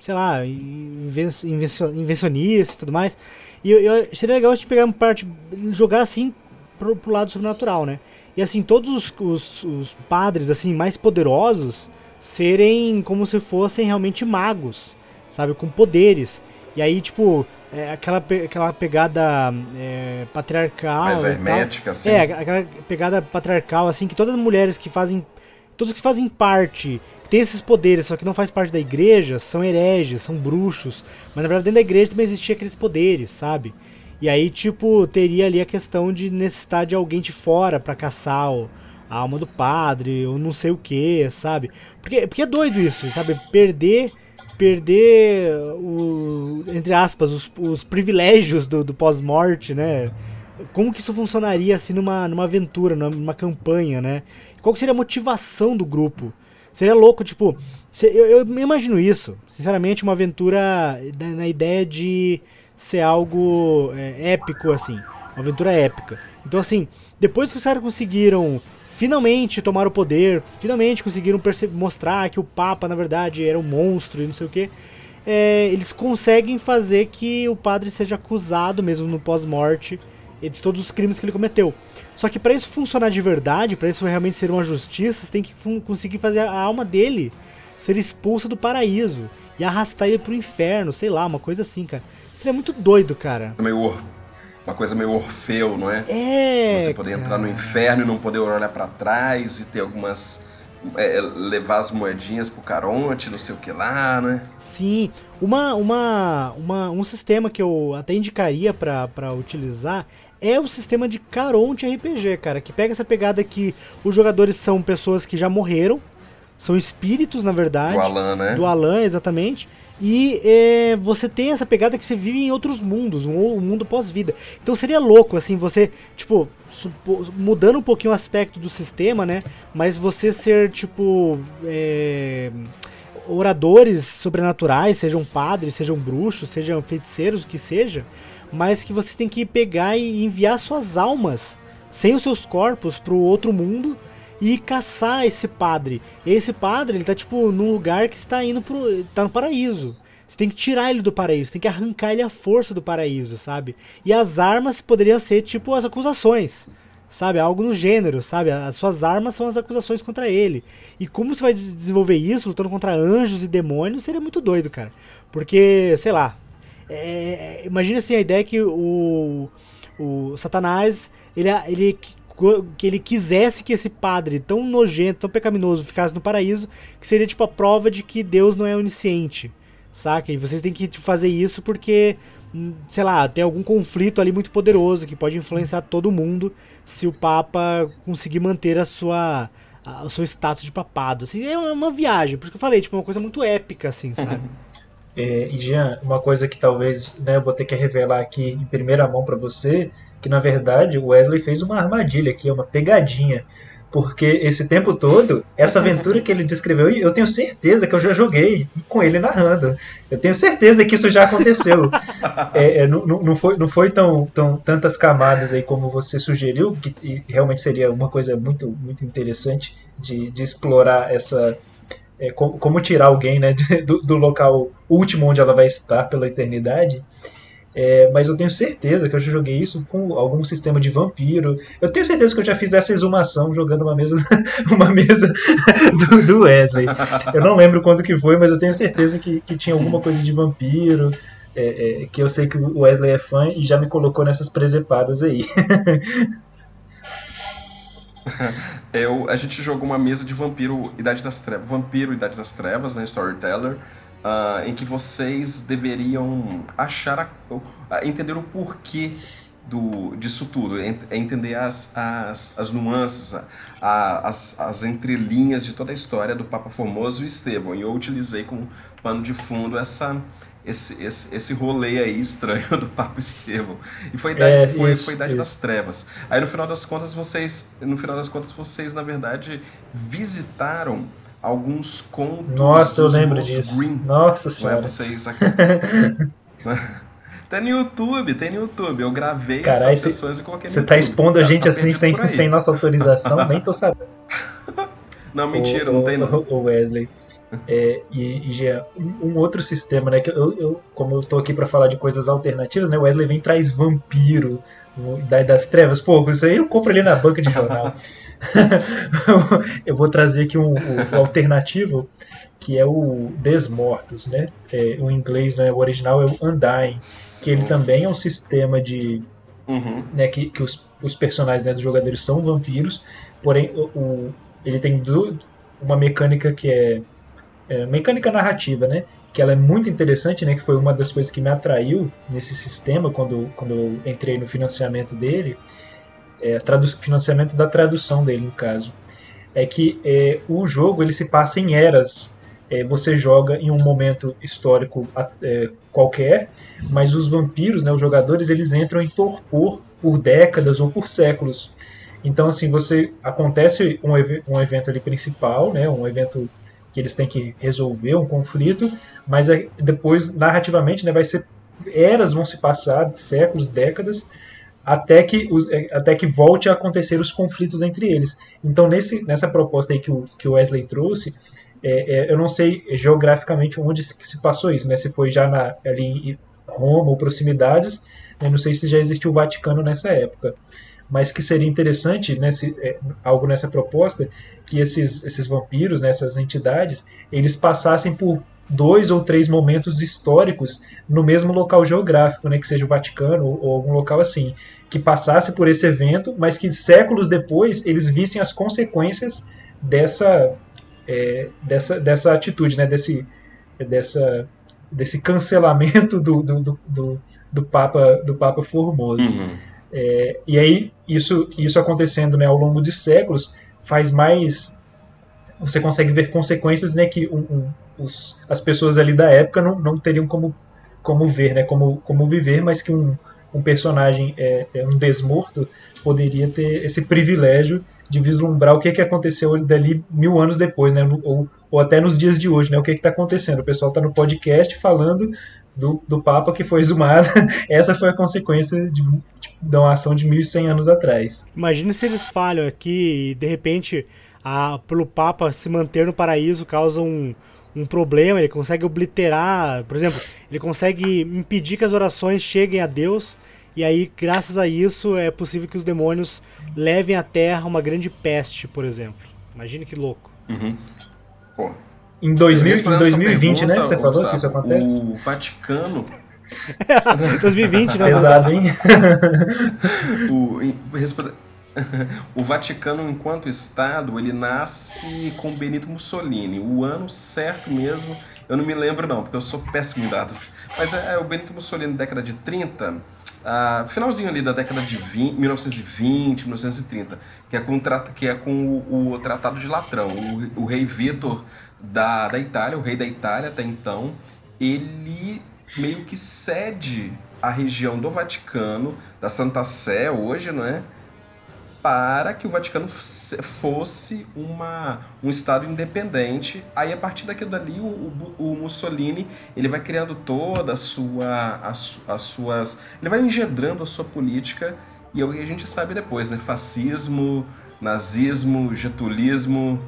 sei lá, invencionista e tudo mais. E eu, eu, seria legal a gente pegar uma parte, jogar assim pro, pro lado sobrenatural, né? E assim, todos os, os, os padres assim mais poderosos serem como se fossem realmente magos sabe? Com poderes. E aí, tipo, é, aquela, aquela pegada é, patriarcal. Mais hermética, assim. É, aquela pegada patriarcal, assim, que todas as mulheres que fazem. Todos que fazem parte, que tem esses poderes, só que não faz parte da igreja, são hereges, são bruxos. Mas na verdade dentro da igreja também existia aqueles poderes, sabe? E aí, tipo, teria ali a questão de necessidade de alguém de fora para caçar a alma do padre, ou não sei o que, sabe? Porque, porque é doido isso, sabe? Perder perder o, entre aspas, os, os privilégios do, do pós-morte, né? Como que isso funcionaria assim numa, numa aventura, numa campanha, né? Qual seria a motivação do grupo? Seria louco, tipo, eu, eu imagino isso, sinceramente, uma aventura na, na ideia de ser algo é, épico, assim, uma aventura épica. Então, assim, depois que os caras conseguiram finalmente tomaram o poder, finalmente conseguiram mostrar que o Papa, na verdade, era um monstro e não sei o que. É, eles conseguem fazer que o padre seja acusado, mesmo no pós-morte, de todos os crimes que ele cometeu. Só que para isso funcionar de verdade, para isso realmente ser uma justiça, você tem que conseguir fazer a alma dele ser expulsa do paraíso. e arrastar ele pro inferno, sei lá, uma coisa assim, cara. Seria muito doido, cara. Meio uma coisa meio Orfeu, não é? É. Você poder cara. entrar no inferno e não poder olhar para trás e ter algumas é, levar as moedinhas pro Caronte, não sei o que lá, né? Sim, uma, uma, uma, um sistema que eu até indicaria para utilizar é o sistema de Caronte RPG, cara, que pega essa pegada que os jogadores são pessoas que já morreram, são espíritos, na verdade. Do Alan, né? Do Alan, exatamente. E é, você tem essa pegada que você vive em outros mundos, um, um mundo pós-vida. Então seria louco, assim, você, tipo, mudando um pouquinho o aspecto do sistema, né? Mas você ser, tipo. É, oradores sobrenaturais, sejam padres, sejam bruxos, sejam feiticeiros, o que seja, mas que vocês têm que pegar e enviar suas almas sem os seus corpos para o outro mundo e caçar esse padre. E esse padre, ele tá tipo num lugar que está indo pro tá no paraíso. Você tem que tirar ele do paraíso, tem que arrancar ele à força do paraíso, sabe? E as armas poderiam ser tipo as acusações, sabe? Algo no gênero, sabe? As suas armas são as acusações contra ele. E como você vai desenvolver isso, lutando contra anjos e demônios, seria muito doido, cara. Porque, sei lá. É, imagina assim a ideia que o, o Satanás ele, ele que ele quisesse que esse padre tão nojento, tão pecaminoso ficasse no paraíso, que seria tipo a prova de que Deus não é onisciente, saca? E vocês têm que tipo, fazer isso porque, sei lá, tem algum conflito ali muito poderoso que pode influenciar todo mundo se o Papa conseguir manter a sua a, o seu status de papado. Assim, é uma viagem, por isso que eu falei, tipo, uma coisa muito épica, assim, sabe? É, e Jean, uma coisa que talvez né, eu vou ter que revelar aqui em primeira mão para você que na verdade o Wesley fez uma armadilha aqui, uma pegadinha. Porque esse tempo todo, essa aventura que ele descreveu, eu tenho certeza que eu já joguei com ele narrando. Eu tenho certeza que isso já aconteceu. É, é, não, não, foi, não foi tão, tão tantas camadas aí como você sugeriu, que realmente seria uma coisa muito, muito interessante de, de explorar essa. É, como, como, tirar alguém né, do, do local último onde ela vai estar pela eternidade. É, mas eu tenho certeza que eu já joguei isso com algum sistema de vampiro. Eu tenho certeza que eu já fiz essa exumação jogando uma mesa, uma mesa do, do, Wesley. Eu não lembro quando que foi, mas eu tenho certeza que, que tinha alguma coisa de vampiro. É, é, que eu sei que o Wesley é fã e já me colocou nessas presepadas aí. eu, a gente jogou uma mesa de vampiro Idade das Trevas, vampiro Idade das Trevas, né, Storyteller uh, em que vocês deveriam achar a, entender o porquê do, disso tudo, é entender as, as, as nuances, a, a, as, as entrelinhas de toda a história do Papa Formoso e Estevão. E eu utilizei como pano de fundo essa, esse, esse, esse rolê aí estranho do Papa Estevão. E foi a idade, é, foi, isso, foi idade das trevas. Aí no final das contas vocês, no final das contas vocês na verdade visitaram alguns contos Nossa, eu lembro disso. Green. Nossa senhora. Não é vocês Tem no YouTube, tem no YouTube. Eu gravei Carai, essas sessões e coloquei no Você tá expondo a gente tá assim sem, sem nossa autorização? Nem tô sabendo. Não, mentira, o, não tem não. O Wesley. É, e, e um, um, outro sistema, né? Que eu, eu, como eu tô aqui para falar de coisas alternativas, né? O Wesley vem traz vampiro, Idade das Trevas. Pô, isso aí eu compro ali na banca de jornal. eu vou trazer aqui um, um, alternativo que é o Desmortos, né? É, o inglês, né, o original é o Undying, que ele também é um sistema de, uhum. né, que, que os, os personagens né, dos jogadores são vampiros, porém o, o ele tem do, uma mecânica que é, é, mecânica narrativa, né? Que ela é muito interessante, né? Que foi uma das coisas que me atraiu nesse sistema quando, quando eu entrei no financiamento dele é, financiamento da tradução dele, no caso, é que é, o jogo ele se passa em eras. É, você joga em um momento histórico é, qualquer, mas os vampiros, né, os jogadores, eles entram em torpor por décadas ou por séculos. Então, assim, você acontece um, um evento ali principal, né, um evento que eles têm que resolver, um conflito, mas é, depois, narrativamente, né, vai ser eras vão se passar, séculos, décadas, até que, os, é, até que volte a acontecer os conflitos entre eles. Então, nesse, nessa proposta aí que o, que o Wesley trouxe, é, é, eu não sei geograficamente onde se, se passou isso, né? se foi já na, ali em Roma ou proximidades, né? não sei se já existiu o Vaticano nessa época. Mas que seria interessante, nesse, é, algo nessa proposta, que esses, esses vampiros, né, entidades, eles passassem por dois ou três momentos históricos no mesmo local geográfico, né, que seja o Vaticano ou algum local assim, que passasse por esse evento, mas que séculos depois eles vissem as consequências dessa é, dessa, dessa atitude, né, desse, dessa, desse cancelamento do, do, do, do, Papa, do Papa Formoso. Uhum. É, e aí, isso, isso acontecendo né, ao longo de séculos, faz mais. Você consegue ver consequências né, que um, um, os, as pessoas ali da época não, não teriam como, como ver, né, como, como viver, mas que um, um personagem, é, é um desmorto, poderia ter esse privilégio de vislumbrar o que, que aconteceu dali mil anos depois, né? Ou, ou até nos dias de hoje, né? O que está acontecendo? O pessoal está no podcast falando do, do Papa que foi exumado. Essa foi a consequência de, de uma ação de 1.100 anos atrás. Imagina se eles falham aqui e de repente a, pelo Papa se manter no paraíso causa um, um problema, ele consegue obliterar, por exemplo, ele consegue impedir que as orações cheguem a Deus e aí, graças a isso, é possível que os demônios levem à Terra uma grande peste, por exemplo. Imagine que louco. Uhum. Pô. Em, 2000, em 2020, pergunta, né? Você falou Gustavo, que isso acontece? O Vaticano. 2020, né? Pesado, hein? o, o Vaticano, enquanto Estado, ele nasce com Benito Mussolini. O ano certo mesmo, eu não me lembro não, porque eu sou péssimo em datas. Mas é, é o Benito Mussolini, década de 30 uh, finalzinho ali da década de 20, 1920, 1930, que é com, que é com o, o Tratado de Latrão. O, o rei Vitor da, da Itália, o rei da Itália até então, ele meio que cede a região do Vaticano, da Santa Sé hoje, não é? para que o Vaticano fosse uma, um Estado independente. Aí, a partir daquilo dali, o, o, Mussolini ele vai criando toda a sua, as, as suas... Ele vai engendrando a sua política e a gente sabe depois, né? Fascismo, nazismo, getulismo,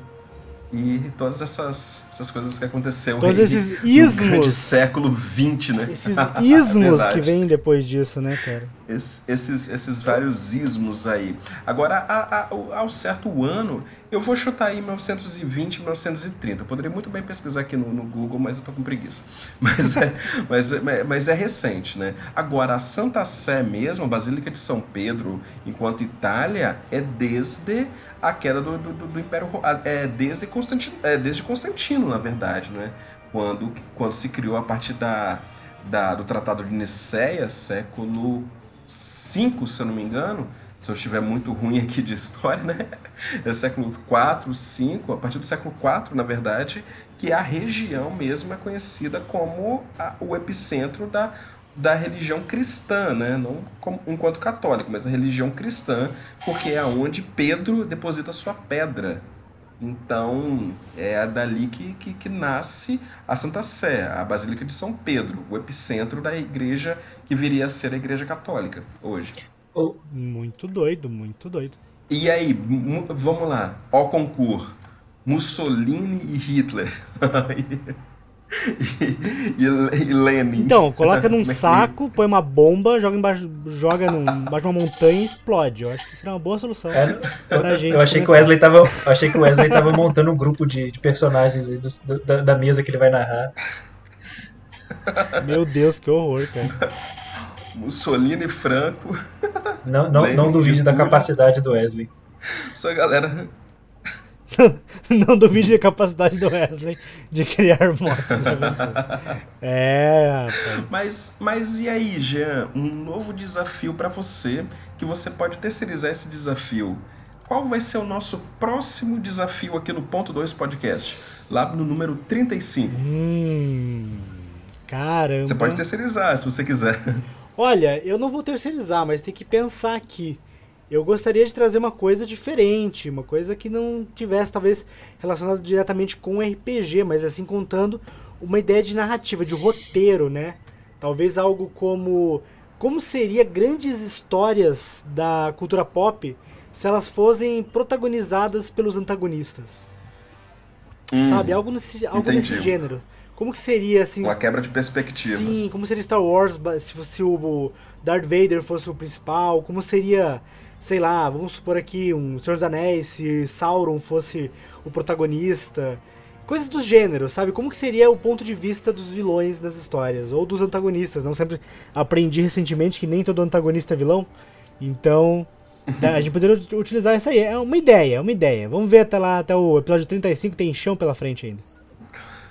e todas essas, essas coisas que aconteceram todos esses ismos de século XX, né? Esses ismos que vêm depois disso, né, cara? esses, esses vários ismos aí. Agora, a, a, ao certo ano, eu vou chutar aí 1920, 1930. Eu poderia muito bem pesquisar aqui no, no Google, mas eu tô com preguiça. Mas é, mas, é, mas é recente, né? Agora, a Santa Sé mesmo, a Basílica de São Pedro, enquanto Itália, é desde a queda do, do, do Império é desde Constantino, é desde Constantino, na verdade, né? Quando, quando se criou a partir da, da, do Tratado de Nicéia, século V, se eu não me engano, se eu estiver muito ruim aqui de história, né? É século IV, V, a partir do século IV, na verdade, que a região mesmo é conhecida como a, o epicentro da, da religião cristã, né? não como, enquanto católico, mas a religião cristã, porque é onde Pedro deposita sua pedra. Então é dali que, que, que, nasce a Santa Sé, a Basílica de São Pedro, o epicentro da igreja que viria a ser a igreja católica hoje. Muito doido, muito doido. E aí, vamos lá, ó concurso, Mussolini e Hitler. e, e, Lenin. Então, coloca num saco, põe uma bomba, joga embaixo, joga num, embaixo de uma montanha e explode. Eu acho que seria uma boa solução é, pra gente. Eu achei que o Wesley tava, eu achei que o Wesley tava montando um grupo de, de personagens do, da, da, mesa que ele vai narrar. Meu Deus, que horror, cara. Mussolini e Franco. Não, não, não duvide da capacidade do Wesley. Só galera não duvide da capacidade do Wesley de criar motos de aventura. É, rapaz. Mas, mas e aí, Jean? Um novo desafio para você, que você pode terceirizar esse desafio. Qual vai ser o nosso próximo desafio aqui no Ponto 2 Podcast? Lá no número 35. Hum, caramba. Você pode terceirizar, se você quiser. Olha, eu não vou terceirizar, mas tem que pensar aqui eu gostaria de trazer uma coisa diferente, uma coisa que não tivesse talvez relacionado diretamente com RPG, mas assim contando uma ideia de narrativa, de roteiro, né? Talvez algo como como seria grandes histórias da cultura pop se elas fossem protagonizadas pelos antagonistas. Hum, Sabe, algo nesse, algo nesse gênero. Como que seria assim? Uma quebra de perspectiva. Sim, como seria Star Wars se fosse o Darth Vader fosse o principal? Como seria sei lá, vamos supor aqui um Senhor dos Anéis, se Sauron fosse o protagonista. coisas do gênero, sabe? Como que seria o ponto de vista dos vilões das histórias, ou dos antagonistas. Não sempre aprendi recentemente que nem todo antagonista é vilão. Então, a gente poderia utilizar essa aí. É uma ideia, é uma ideia. Vamos ver até lá, até o episódio 35, tem chão pela frente ainda.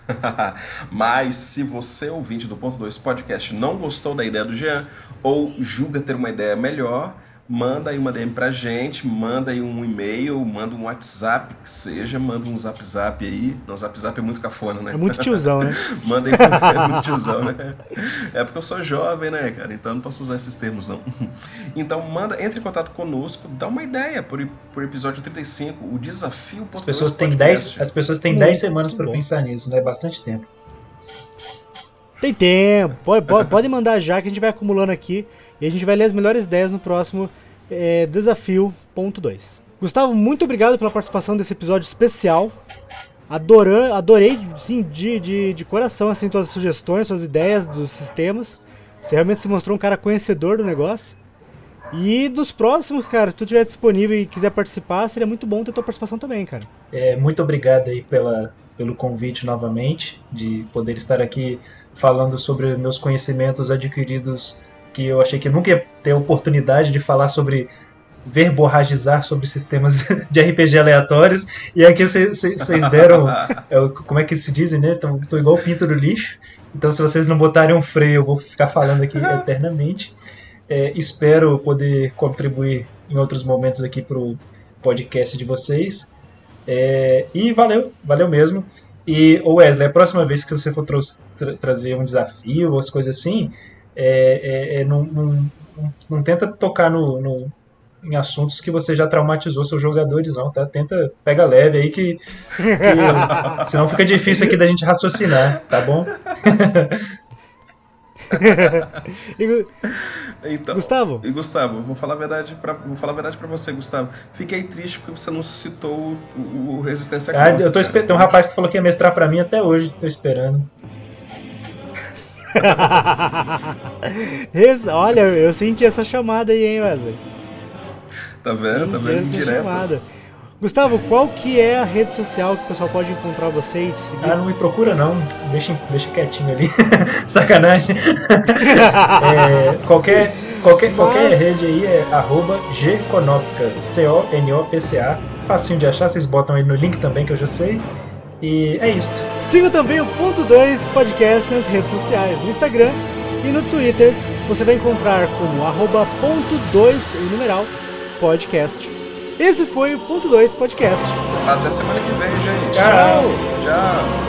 Mas se você, ouvinte do Ponto 2 Podcast, não gostou da ideia do Jean, ou julga ter uma ideia melhor, manda aí uma DM pra gente, manda aí um e-mail, manda um WhatsApp que seja, manda um zap zap aí. Não, zap zap é muito cafona, né? É muito tiozão, né? manda aí, é muito tiozão, né? É porque eu sou jovem, né, cara? Então não posso usar esses termos, não. Então manda, entre em contato conosco, dá uma ideia por, por episódio 35, o desafio as pessoas têm 10 As pessoas têm 10 semanas para pensar nisso, né? Bastante tempo. Tem tempo, pode, pode, pode mandar já que a gente vai acumulando aqui. E a gente vai ler as melhores ideias no próximo é, desafio ponto 2. Gustavo, muito obrigado pela participação desse episódio especial. Adorei, adorei sim, de, de, de coração assim, todas as sugestões, suas ideias dos sistemas. Você realmente se mostrou um cara conhecedor do negócio. E nos próximos, cara, se tu estiver disponível e quiser participar, seria muito bom ter tua participação também, cara. É, muito obrigado aí pela, pelo convite novamente, de poder estar aqui falando sobre meus conhecimentos adquiridos que eu achei que nunca ia ter oportunidade de falar sobre verborragizar sobre sistemas de RPG aleatórios. E aqui vocês deram. É, como é que se dizem, né? Tô, tô igual o pinto do lixo. Então, se vocês não botarem um freio, eu vou ficar falando aqui eternamente. É, espero poder contribuir em outros momentos aqui pro podcast de vocês. É, e valeu, valeu mesmo. E, Wesley, a próxima vez que você for tra trazer um desafio ou as coisas assim, é, é, é, não, não, não, tenta tocar no, no, em assuntos que você já traumatizou seus jogadores, não, tá? Tenta, pega leve aí que, que senão fica difícil aqui da gente raciocinar, tá bom? então, Gustavo? E Gustavo, vou falar a verdade para vou falar a verdade para você, Gustavo. Fiquei triste porque você não citou o, o Resistência ah, Eu tô Tem um rapaz que falou que ia mestrar para mim até hoje, tô esperando. Olha, eu senti essa chamada aí, hein, Wesley? Tá vendo? Tá vendo? Diretas. Gustavo, qual que é a rede social que o pessoal pode encontrar você e te seguir? Ah, não me procura não. Deixa, deixa quietinho ali. Sacanagem. é, qualquer, qualquer, Mas... qualquer rede aí é arroba gconopca, C-O-N-O-P-C-A. Facinho de achar, vocês botam aí no link também que eu já sei. E é isso. Siga também o Ponto 2 Podcast nas redes sociais, no Instagram e no Twitter. Você vai encontrar como arroba ponto 2, o numeral, podcast. Esse foi o Ponto 2 Podcast. Até semana que vem, gente. Tchau. Tchau.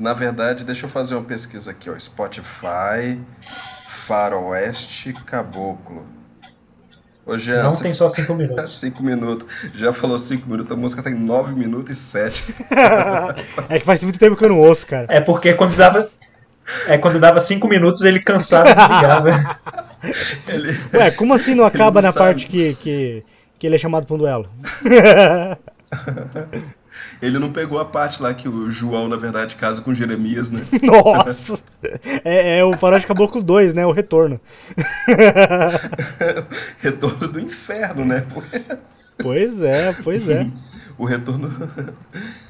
Na verdade, deixa eu fazer uma pesquisa aqui, ó. Spotify, Faroeste Caboclo. Ô, Jean, Não tem só 5 minutos. 5 minutos. Já falou 5 minutos, a música tem 9 minutos e 7. é que faz muito tempo que eu não ouço, cara. É porque quando dava. É quando dava 5 minutos ele cansava e desligava. ele... Ué, como assim não acaba na sabe. parte que, que, que ele é chamado para um duelo? Ele não pegou a parte lá que o João, na verdade, casa com Jeremias, né? Nossa! É, é o Faroeste Caboclo 2, né? O retorno. retorno do inferno, né? Pois é, pois é. O retorno.